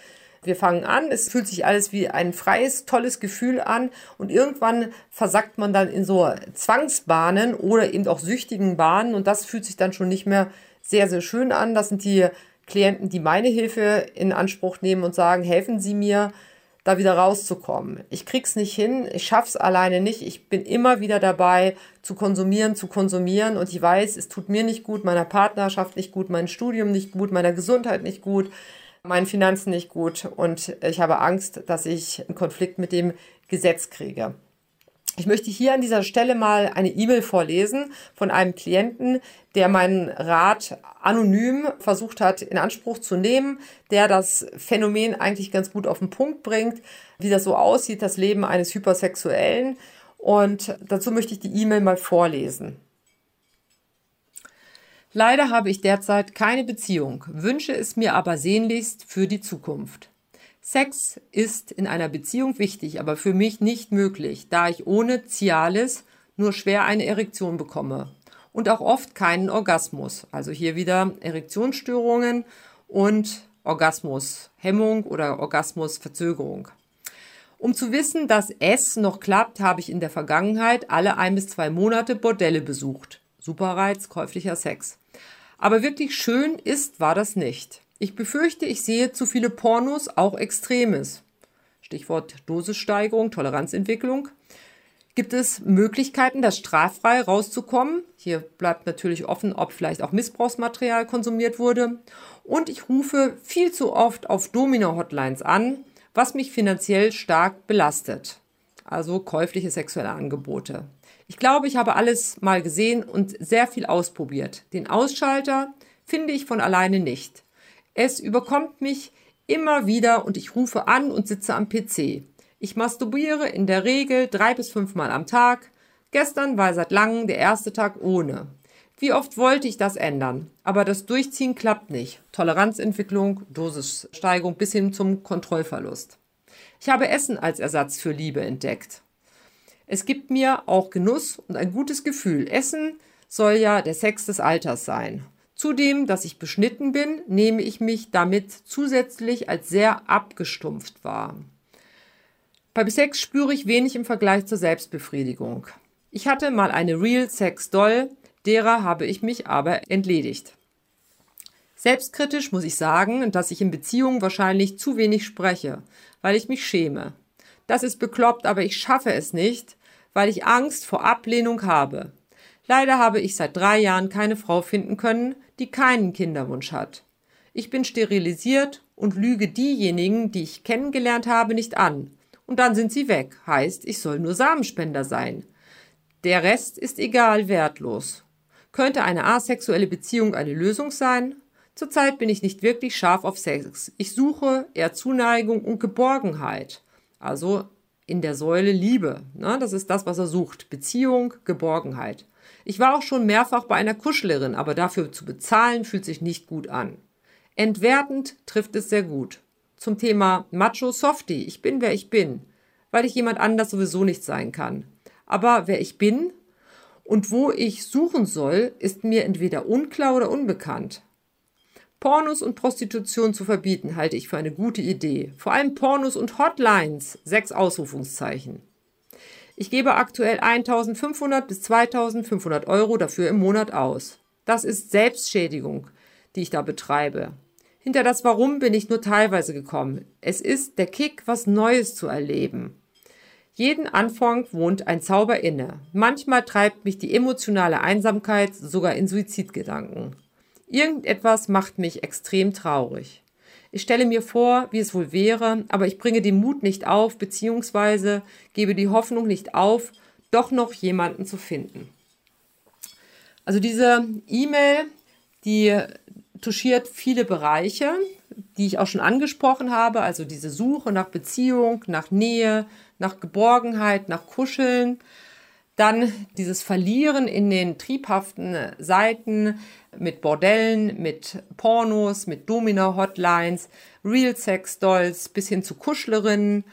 Wir fangen an, es fühlt sich alles wie ein freies, tolles Gefühl an und irgendwann versackt man dann in so Zwangsbahnen oder eben auch süchtigen Bahnen und das fühlt sich dann schon nicht mehr sehr, sehr schön an. Das sind die Klienten, die meine Hilfe in Anspruch nehmen und sagen, helfen Sie mir, da wieder rauszukommen. Ich krieg's nicht hin, ich schaff's alleine nicht. Ich bin immer wieder dabei zu konsumieren, zu konsumieren und ich weiß, es tut mir nicht gut, meiner Partnerschaft nicht gut, meinem Studium nicht gut, meiner Gesundheit nicht gut, meinen Finanzen nicht gut und ich habe Angst, dass ich einen Konflikt mit dem Gesetz kriege. Ich möchte hier an dieser Stelle mal eine E-Mail vorlesen von einem Klienten, der meinen Rat anonym versucht hat in Anspruch zu nehmen, der das Phänomen eigentlich ganz gut auf den Punkt bringt, wie das so aussieht, das Leben eines Hypersexuellen. Und dazu möchte ich die E-Mail mal vorlesen. Leider habe ich derzeit keine Beziehung, wünsche es mir aber sehnlichst für die Zukunft. Sex ist in einer Beziehung wichtig, aber für mich nicht möglich, da ich ohne Cialis nur schwer eine Erektion bekomme und auch oft keinen Orgasmus. Also hier wieder Erektionsstörungen und Orgasmushemmung oder Orgasmusverzögerung. Um zu wissen, dass es noch klappt, habe ich in der Vergangenheit alle ein bis zwei Monate Bordelle besucht. Superreiz, käuflicher Sex. Aber wirklich schön ist, war das nicht. Ich befürchte, ich sehe zu viele Pornos, auch Extremes. Stichwort Dosissteigerung, Toleranzentwicklung. Gibt es Möglichkeiten, da straffrei rauszukommen? Hier bleibt natürlich offen, ob vielleicht auch Missbrauchsmaterial konsumiert wurde. Und ich rufe viel zu oft auf Domino-Hotlines an, was mich finanziell stark belastet. Also käufliche sexuelle Angebote. Ich glaube, ich habe alles mal gesehen und sehr viel ausprobiert. Den Ausschalter finde ich von alleine nicht. Es überkommt mich immer wieder und ich rufe an und sitze am PC. Ich masturbiere in der Regel drei bis fünfmal am Tag. Gestern war seit langem der erste Tag ohne. Wie oft wollte ich das ändern? Aber das Durchziehen klappt nicht. Toleranzentwicklung, Dosissteigerung bis hin zum Kontrollverlust. Ich habe Essen als Ersatz für Liebe entdeckt. Es gibt mir auch Genuss und ein gutes Gefühl. Essen soll ja der Sex des Alters sein. Zudem, dass ich beschnitten bin, nehme ich mich damit zusätzlich als sehr abgestumpft wahr. Bei Sex spüre ich wenig im Vergleich zur Selbstbefriedigung. Ich hatte mal eine Real Sex Doll, derer habe ich mich aber entledigt. Selbstkritisch muss ich sagen, dass ich in Beziehungen wahrscheinlich zu wenig spreche, weil ich mich schäme. Das ist bekloppt, aber ich schaffe es nicht, weil ich Angst vor Ablehnung habe. Leider habe ich seit drei Jahren keine Frau finden können, die keinen Kinderwunsch hat. Ich bin sterilisiert und lüge diejenigen, die ich kennengelernt habe, nicht an. Und dann sind sie weg. Heißt, ich soll nur Samenspender sein. Der Rest ist egal wertlos. Könnte eine asexuelle Beziehung eine Lösung sein? Zurzeit bin ich nicht wirklich scharf auf Sex. Ich suche eher Zuneigung und Geborgenheit. Also in der Säule Liebe. Ne? Das ist das, was er sucht. Beziehung, Geborgenheit. Ich war auch schon mehrfach bei einer Kuschlerin, aber dafür zu bezahlen fühlt sich nicht gut an. Entwertend trifft es sehr gut. Zum Thema Macho Softie, ich bin wer ich bin, weil ich jemand anders sowieso nicht sein kann. Aber wer ich bin und wo ich suchen soll, ist mir entweder unklar oder unbekannt. Pornos und Prostitution zu verbieten, halte ich für eine gute Idee. Vor allem Pornos und Hotlines, sechs Ausrufungszeichen. Ich gebe aktuell 1500 bis 2500 Euro dafür im Monat aus. Das ist Selbstschädigung, die ich da betreibe. Hinter das Warum bin ich nur teilweise gekommen. Es ist der Kick, was Neues zu erleben. Jeden Anfang wohnt ein Zauber inne. Manchmal treibt mich die emotionale Einsamkeit sogar in Suizidgedanken. Irgendetwas macht mich extrem traurig. Ich stelle mir vor, wie es wohl wäre, aber ich bringe den Mut nicht auf, beziehungsweise gebe die Hoffnung nicht auf, doch noch jemanden zu finden. Also diese E-Mail, die touchiert viele Bereiche, die ich auch schon angesprochen habe, also diese Suche nach Beziehung, nach Nähe, nach Geborgenheit, nach Kuscheln, dann dieses Verlieren in den triebhaften Seiten, mit Bordellen, mit Pornos, mit Domina-Hotlines, Real-Sex-Dolls bis hin zu Kuschlerinnen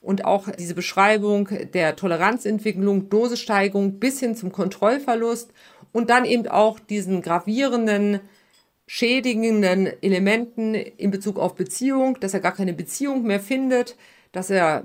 und auch diese Beschreibung der Toleranzentwicklung, Dosissteigerung bis hin zum Kontrollverlust und dann eben auch diesen gravierenden, schädigenden Elementen in Bezug auf Beziehung, dass er gar keine Beziehung mehr findet, dass er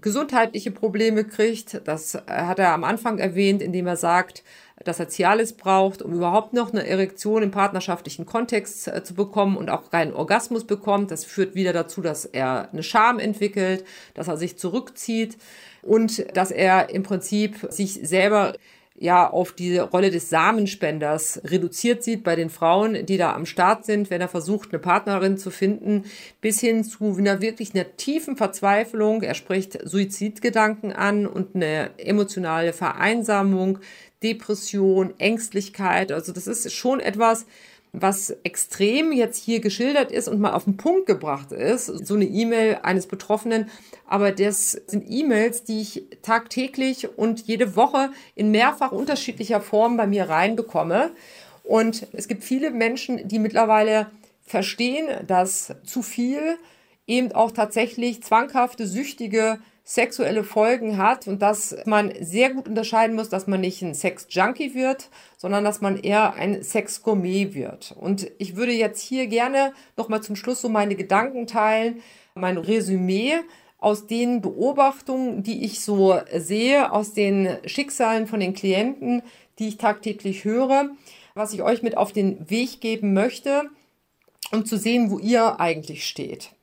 gesundheitliche Probleme kriegt. Das hat er am Anfang erwähnt, indem er sagt, dass er Cialis braucht, um überhaupt noch eine Erektion im partnerschaftlichen Kontext äh, zu bekommen und auch keinen Orgasmus bekommt. Das führt wieder dazu, dass er eine Scham entwickelt, dass er sich zurückzieht und dass er im Prinzip sich selber ja auf die Rolle des Samenspenders reduziert sieht bei den Frauen, die da am Start sind, wenn er versucht, eine Partnerin zu finden, bis hin zu einer wirklich einer tiefen Verzweiflung. Er spricht Suizidgedanken an und eine emotionale Vereinsamung, Depression, Ängstlichkeit. Also das ist schon etwas, was extrem jetzt hier geschildert ist und mal auf den Punkt gebracht ist, so eine E-Mail eines Betroffenen. Aber das sind E-Mails, die ich tagtäglich und jede Woche in mehrfach unterschiedlicher Form bei mir reinbekomme. Und es gibt viele Menschen, die mittlerweile verstehen, dass zu viel eben auch tatsächlich zwanghafte, süchtige sexuelle Folgen hat und dass man sehr gut unterscheiden muss, dass man nicht ein Sex-Junkie wird, sondern dass man eher ein Sex-Gourmet wird. Und ich würde jetzt hier gerne nochmal zum Schluss so meine Gedanken teilen, mein Resümee aus den Beobachtungen, die ich so sehe, aus den Schicksalen von den Klienten, die ich tagtäglich höre, was ich euch mit auf den Weg geben möchte, um zu sehen, wo ihr eigentlich steht.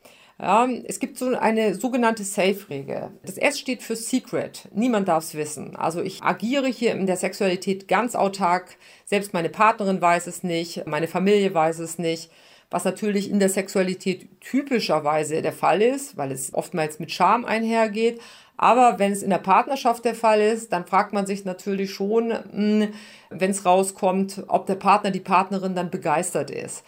Ja, es gibt so eine sogenannte Safe-Regel. Das S steht für Secret. Niemand darf es wissen. Also ich agiere hier in der Sexualität ganz autark. Selbst meine Partnerin weiß es nicht, meine Familie weiß es nicht. Was natürlich in der Sexualität typischerweise der Fall ist, weil es oftmals mit Scham einhergeht. Aber wenn es in der Partnerschaft der Fall ist, dann fragt man sich natürlich schon, hm, wenn es rauskommt, ob der Partner, die Partnerin dann begeistert ist.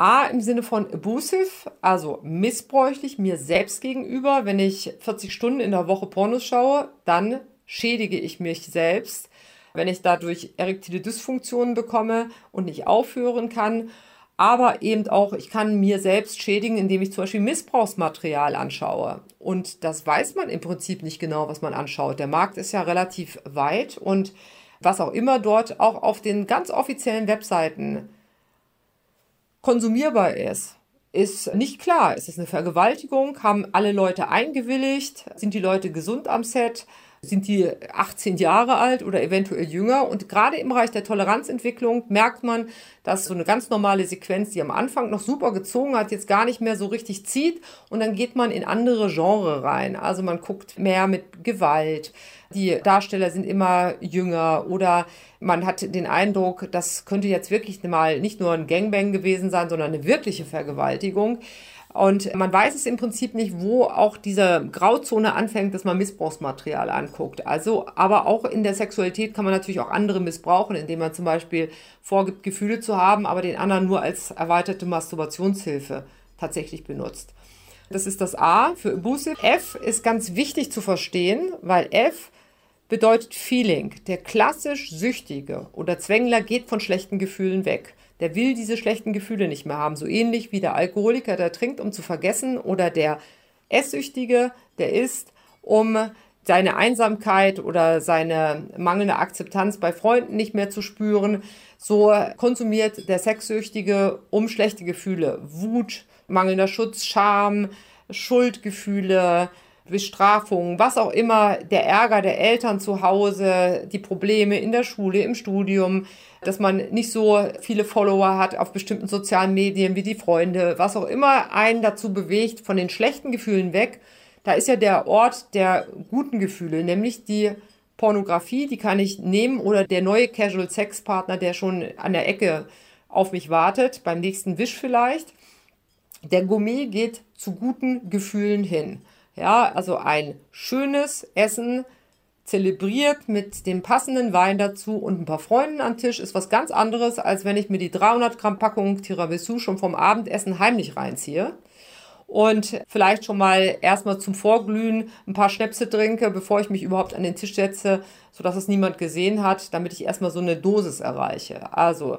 A im Sinne von abusive, also missbräuchlich mir selbst gegenüber. Wenn ich 40 Stunden in der Woche Pornos schaue, dann schädige ich mich selbst. Wenn ich dadurch erektile Dysfunktionen bekomme und nicht aufhören kann. Aber eben auch, ich kann mir selbst schädigen, indem ich zum Beispiel Missbrauchsmaterial anschaue. Und das weiß man im Prinzip nicht genau, was man anschaut. Der Markt ist ja relativ weit und was auch immer dort auch auf den ganz offiziellen Webseiten konsumierbar ist, ist nicht klar. Ist es eine Vergewaltigung? Haben alle Leute eingewilligt? Sind die Leute gesund am Set? Sind die 18 Jahre alt oder eventuell jünger? Und gerade im Bereich der Toleranzentwicklung merkt man, dass so eine ganz normale Sequenz, die am Anfang noch super gezogen hat, jetzt gar nicht mehr so richtig zieht. Und dann geht man in andere Genre rein. Also man guckt mehr mit Gewalt. Die Darsteller sind immer jünger oder man hat den Eindruck, das könnte jetzt wirklich mal nicht nur ein Gangbang gewesen sein, sondern eine wirkliche Vergewaltigung. Und man weiß es im Prinzip nicht, wo auch diese Grauzone anfängt, dass man Missbrauchsmaterial anguckt. Also, aber auch in der Sexualität kann man natürlich auch andere missbrauchen, indem man zum Beispiel vorgibt, Gefühle zu haben, aber den anderen nur als erweiterte Masturbationshilfe tatsächlich benutzt. Das ist das A für Abusive. F ist ganz wichtig zu verstehen, weil F bedeutet Feeling. Der klassisch Süchtige oder Zwängler geht von schlechten Gefühlen weg. Der will diese schlechten Gefühle nicht mehr haben. So ähnlich wie der Alkoholiker, der trinkt, um zu vergessen, oder der Esssüchtige, der isst, um seine Einsamkeit oder seine mangelnde Akzeptanz bei Freunden nicht mehr zu spüren. So konsumiert der Sexsüchtige um schlechte Gefühle, Wut, mangelnder Schutz, Scham, Schuldgefühle, Bestrafungen, was auch immer, der Ärger der Eltern zu Hause, die Probleme in der Schule, im Studium, dass man nicht so viele Follower hat auf bestimmten sozialen Medien wie die Freunde, was auch immer einen dazu bewegt, von den schlechten Gefühlen weg. Da ist ja der Ort der guten Gefühle, nämlich die Pornografie, die kann ich nehmen oder der neue Casual Sex Partner, der schon an der Ecke auf mich wartet, beim nächsten Wisch vielleicht. Der Gourmet geht zu guten Gefühlen hin. Ja, also ein schönes Essen, zelebriert mit dem passenden Wein dazu und ein paar Freunden am Tisch ist was ganz anderes, als wenn ich mir die 300 Gramm Packung Tiramisu schon vom Abendessen heimlich reinziehe und vielleicht schon mal erstmal zum Vorglühen ein paar Schnäpse trinke, bevor ich mich überhaupt an den Tisch setze, sodass es niemand gesehen hat, damit ich erstmal so eine Dosis erreiche. Also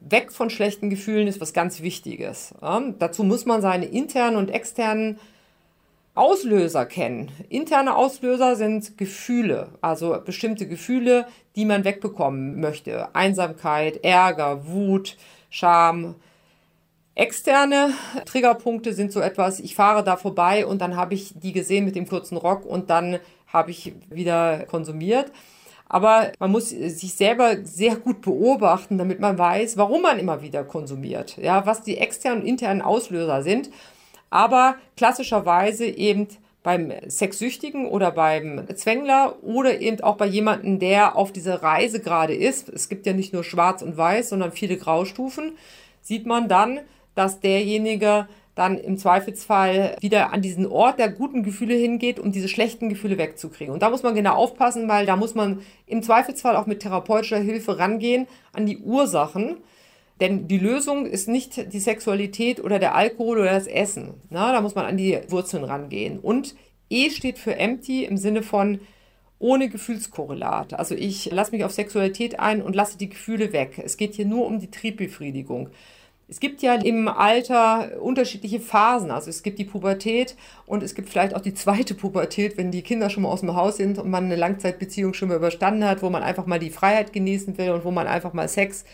weg von schlechten Gefühlen ist was ganz Wichtiges. Ja, dazu muss man seine internen und externen Auslöser kennen. Interne Auslöser sind Gefühle, also bestimmte Gefühle, die man wegbekommen möchte. Einsamkeit, Ärger, Wut, Scham, Externe Triggerpunkte sind so etwas, ich fahre da vorbei und dann habe ich die gesehen mit dem kurzen Rock und dann habe ich wieder konsumiert. Aber man muss sich selber sehr gut beobachten, damit man weiß, warum man immer wieder konsumiert. Ja, was die externen und internen Auslöser sind. Aber klassischerweise eben beim Sexsüchtigen oder beim Zwängler oder eben auch bei jemandem, der auf dieser Reise gerade ist. Es gibt ja nicht nur schwarz und weiß, sondern viele Graustufen. Sieht man dann, dass derjenige dann im Zweifelsfall wieder an diesen Ort der guten Gefühle hingeht, um diese schlechten Gefühle wegzukriegen. Und da muss man genau aufpassen, weil da muss man im Zweifelsfall auch mit therapeutischer Hilfe rangehen an die Ursachen. Denn die Lösung ist nicht die Sexualität oder der Alkohol oder das Essen. Na, da muss man an die Wurzeln rangehen. Und E steht für empty im Sinne von ohne Gefühlskorrelat. Also ich lasse mich auf Sexualität ein und lasse die Gefühle weg. Es geht hier nur um die Triebbefriedigung. Es gibt ja im Alter unterschiedliche Phasen. Also es gibt die Pubertät und es gibt vielleicht auch die zweite Pubertät, wenn die Kinder schon mal aus dem Haus sind und man eine Langzeitbeziehung schon mal überstanden hat, wo man einfach mal die Freiheit genießen will und wo man einfach mal Sex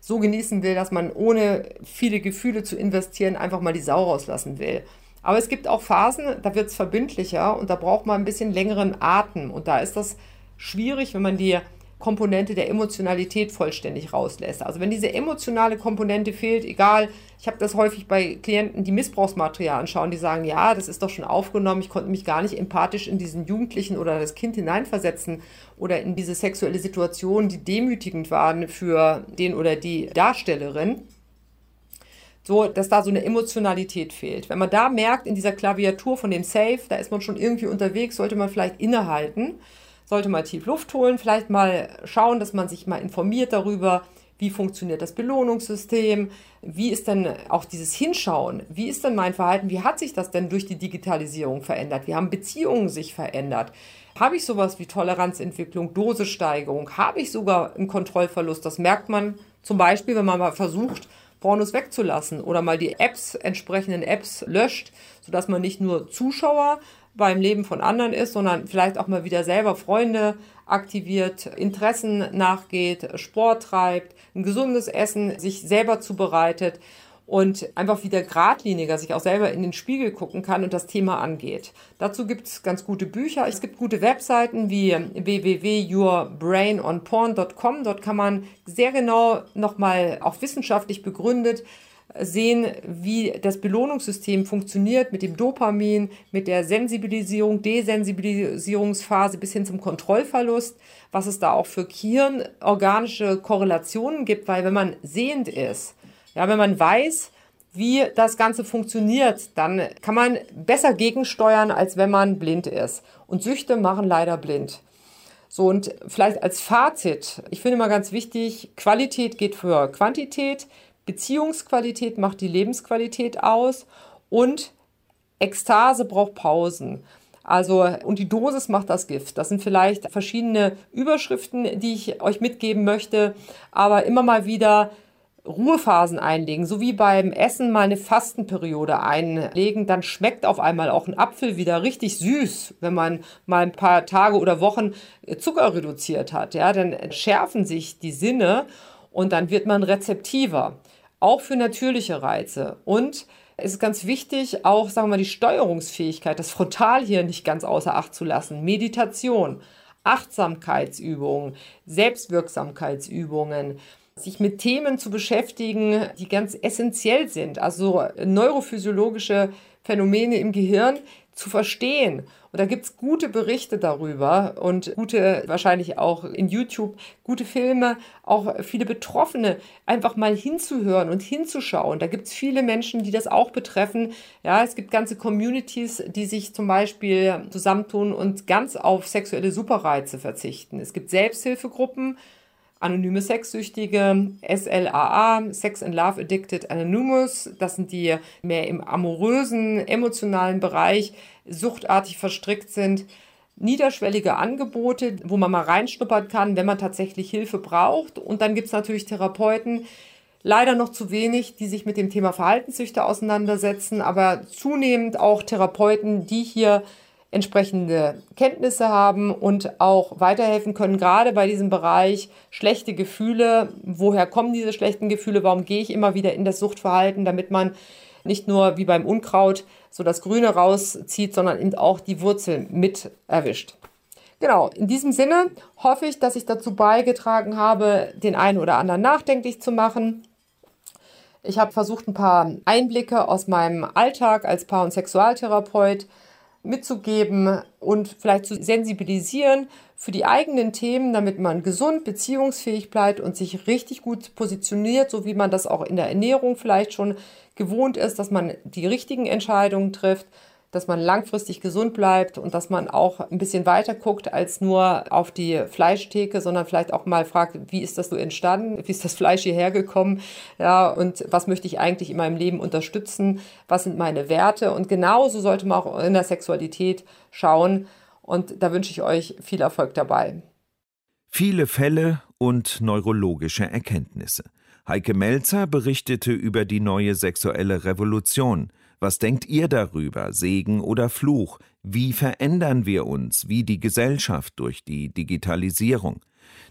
so genießen will, dass man ohne viele Gefühle zu investieren einfach mal die Sau rauslassen will. Aber es gibt auch Phasen, da wird es verbindlicher und da braucht man ein bisschen längeren Atem. Und da ist das schwierig, wenn man die Komponente der Emotionalität vollständig rauslässt. Also wenn diese emotionale Komponente fehlt, egal, ich habe das häufig bei Klienten, die Missbrauchsmaterial anschauen, die sagen, ja, das ist doch schon aufgenommen, ich konnte mich gar nicht empathisch in diesen Jugendlichen oder das Kind hineinversetzen oder in diese sexuelle Situation, die demütigend waren für den oder die Darstellerin. So, dass da so eine Emotionalität fehlt. Wenn man da merkt, in dieser Klaviatur von dem Safe, da ist man schon irgendwie unterwegs, sollte man vielleicht innehalten sollte mal tief Luft holen, vielleicht mal schauen, dass man sich mal informiert darüber, wie funktioniert das Belohnungssystem, wie ist denn auch dieses Hinschauen, wie ist denn mein Verhalten, wie hat sich das denn durch die Digitalisierung verändert, wie haben Beziehungen sich verändert, habe ich sowas wie Toleranzentwicklung, Dosissteigerung, habe ich sogar einen Kontrollverlust, das merkt man zum Beispiel, wenn man mal versucht, Pornos wegzulassen oder mal die Apps, entsprechenden Apps löscht, sodass man nicht nur Zuschauer, beim Leben von anderen ist, sondern vielleicht auch mal wieder selber Freunde aktiviert, Interessen nachgeht, Sport treibt, ein gesundes Essen sich selber zubereitet und einfach wieder geradliniger sich auch selber in den Spiegel gucken kann und das Thema angeht. Dazu gibt es ganz gute Bücher. Es gibt gute Webseiten wie www.yourbrainonporn.com. Dort kann man sehr genau nochmal auch wissenschaftlich begründet sehen, wie das Belohnungssystem funktioniert mit dem Dopamin, mit der Sensibilisierung, Desensibilisierungsphase bis hin zum Kontrollverlust, was es da auch für Hirnorganische Korrelationen gibt, weil wenn man sehend ist, ja, wenn man weiß, wie das Ganze funktioniert, dann kann man besser gegensteuern, als wenn man blind ist. Und Süchte machen leider blind. So, und vielleicht als Fazit, ich finde mal ganz wichtig, Qualität geht für Quantität. Beziehungsqualität macht die Lebensqualität aus und Ekstase braucht Pausen. Also, und die Dosis macht das Gift. Das sind vielleicht verschiedene Überschriften, die ich euch mitgeben möchte, aber immer mal wieder Ruhephasen einlegen, so wie beim Essen mal eine Fastenperiode einlegen, dann schmeckt auf einmal auch ein Apfel wieder richtig süß, wenn man mal ein paar Tage oder Wochen Zucker reduziert hat. Ja, dann schärfen sich die Sinne und dann wird man rezeptiver auch für natürliche Reize. Und es ist ganz wichtig, auch, sagen wir mal, die Steuerungsfähigkeit, das Frontal hier nicht ganz außer Acht zu lassen. Meditation, Achtsamkeitsübungen, Selbstwirksamkeitsübungen, sich mit Themen zu beschäftigen, die ganz essentiell sind, also neurophysiologische Phänomene im Gehirn zu verstehen und da gibt es gute Berichte darüber und gute, wahrscheinlich auch in YouTube, gute Filme, auch viele Betroffene, einfach mal hinzuhören und hinzuschauen. Da gibt es viele Menschen, die das auch betreffen. Ja, es gibt ganze Communities, die sich zum Beispiel zusammentun und ganz auf sexuelle Superreize verzichten. Es gibt Selbsthilfegruppen, Anonyme Sexsüchtige, SLAA, Sex and Love Addicted Anonymous, das sind die mehr im amorösen, emotionalen Bereich suchtartig verstrickt sind. Niederschwellige Angebote, wo man mal reinschnuppern kann, wenn man tatsächlich Hilfe braucht. Und dann gibt es natürlich Therapeuten, leider noch zu wenig, die sich mit dem Thema Verhaltenssüchte auseinandersetzen, aber zunehmend auch Therapeuten, die hier entsprechende Kenntnisse haben und auch weiterhelfen können, gerade bei diesem Bereich schlechte Gefühle. Woher kommen diese schlechten Gefühle? Warum gehe ich immer wieder in das Suchtverhalten, damit man nicht nur wie beim Unkraut so das Grüne rauszieht, sondern eben auch die Wurzel mit erwischt. Genau, in diesem Sinne hoffe ich, dass ich dazu beigetragen habe, den einen oder anderen nachdenklich zu machen. Ich habe versucht, ein paar Einblicke aus meinem Alltag als Paar- und Sexualtherapeut mitzugeben und vielleicht zu sensibilisieren für die eigenen Themen, damit man gesund, beziehungsfähig bleibt und sich richtig gut positioniert, so wie man das auch in der Ernährung vielleicht schon gewohnt ist, dass man die richtigen Entscheidungen trifft, dass man langfristig gesund bleibt und dass man auch ein bisschen weiter guckt als nur auf die Fleischtheke, sondern vielleicht auch mal fragt, wie ist das so entstanden? Wie ist das Fleisch hierher gekommen? Ja, und was möchte ich eigentlich in meinem Leben unterstützen? Was sind meine Werte? Und genauso sollte man auch in der Sexualität schauen. Und da wünsche ich euch viel Erfolg dabei. Viele Fälle und neurologische Erkenntnisse. Heike Melzer berichtete über die neue sexuelle Revolution. Was denkt ihr darüber? Segen oder Fluch? Wie verändern wir uns, wie die Gesellschaft durch die Digitalisierung?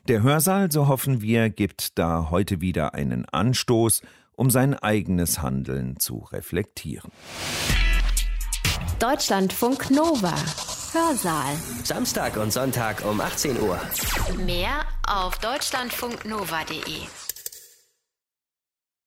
Der Hörsaal, so hoffen wir, gibt da heute wieder einen Anstoß, um sein eigenes Handeln zu reflektieren. Deutschlandfunk Nova. Hörsaal. Samstag und Sonntag um 18 Uhr. Mehr auf deutschlandfunknova.de.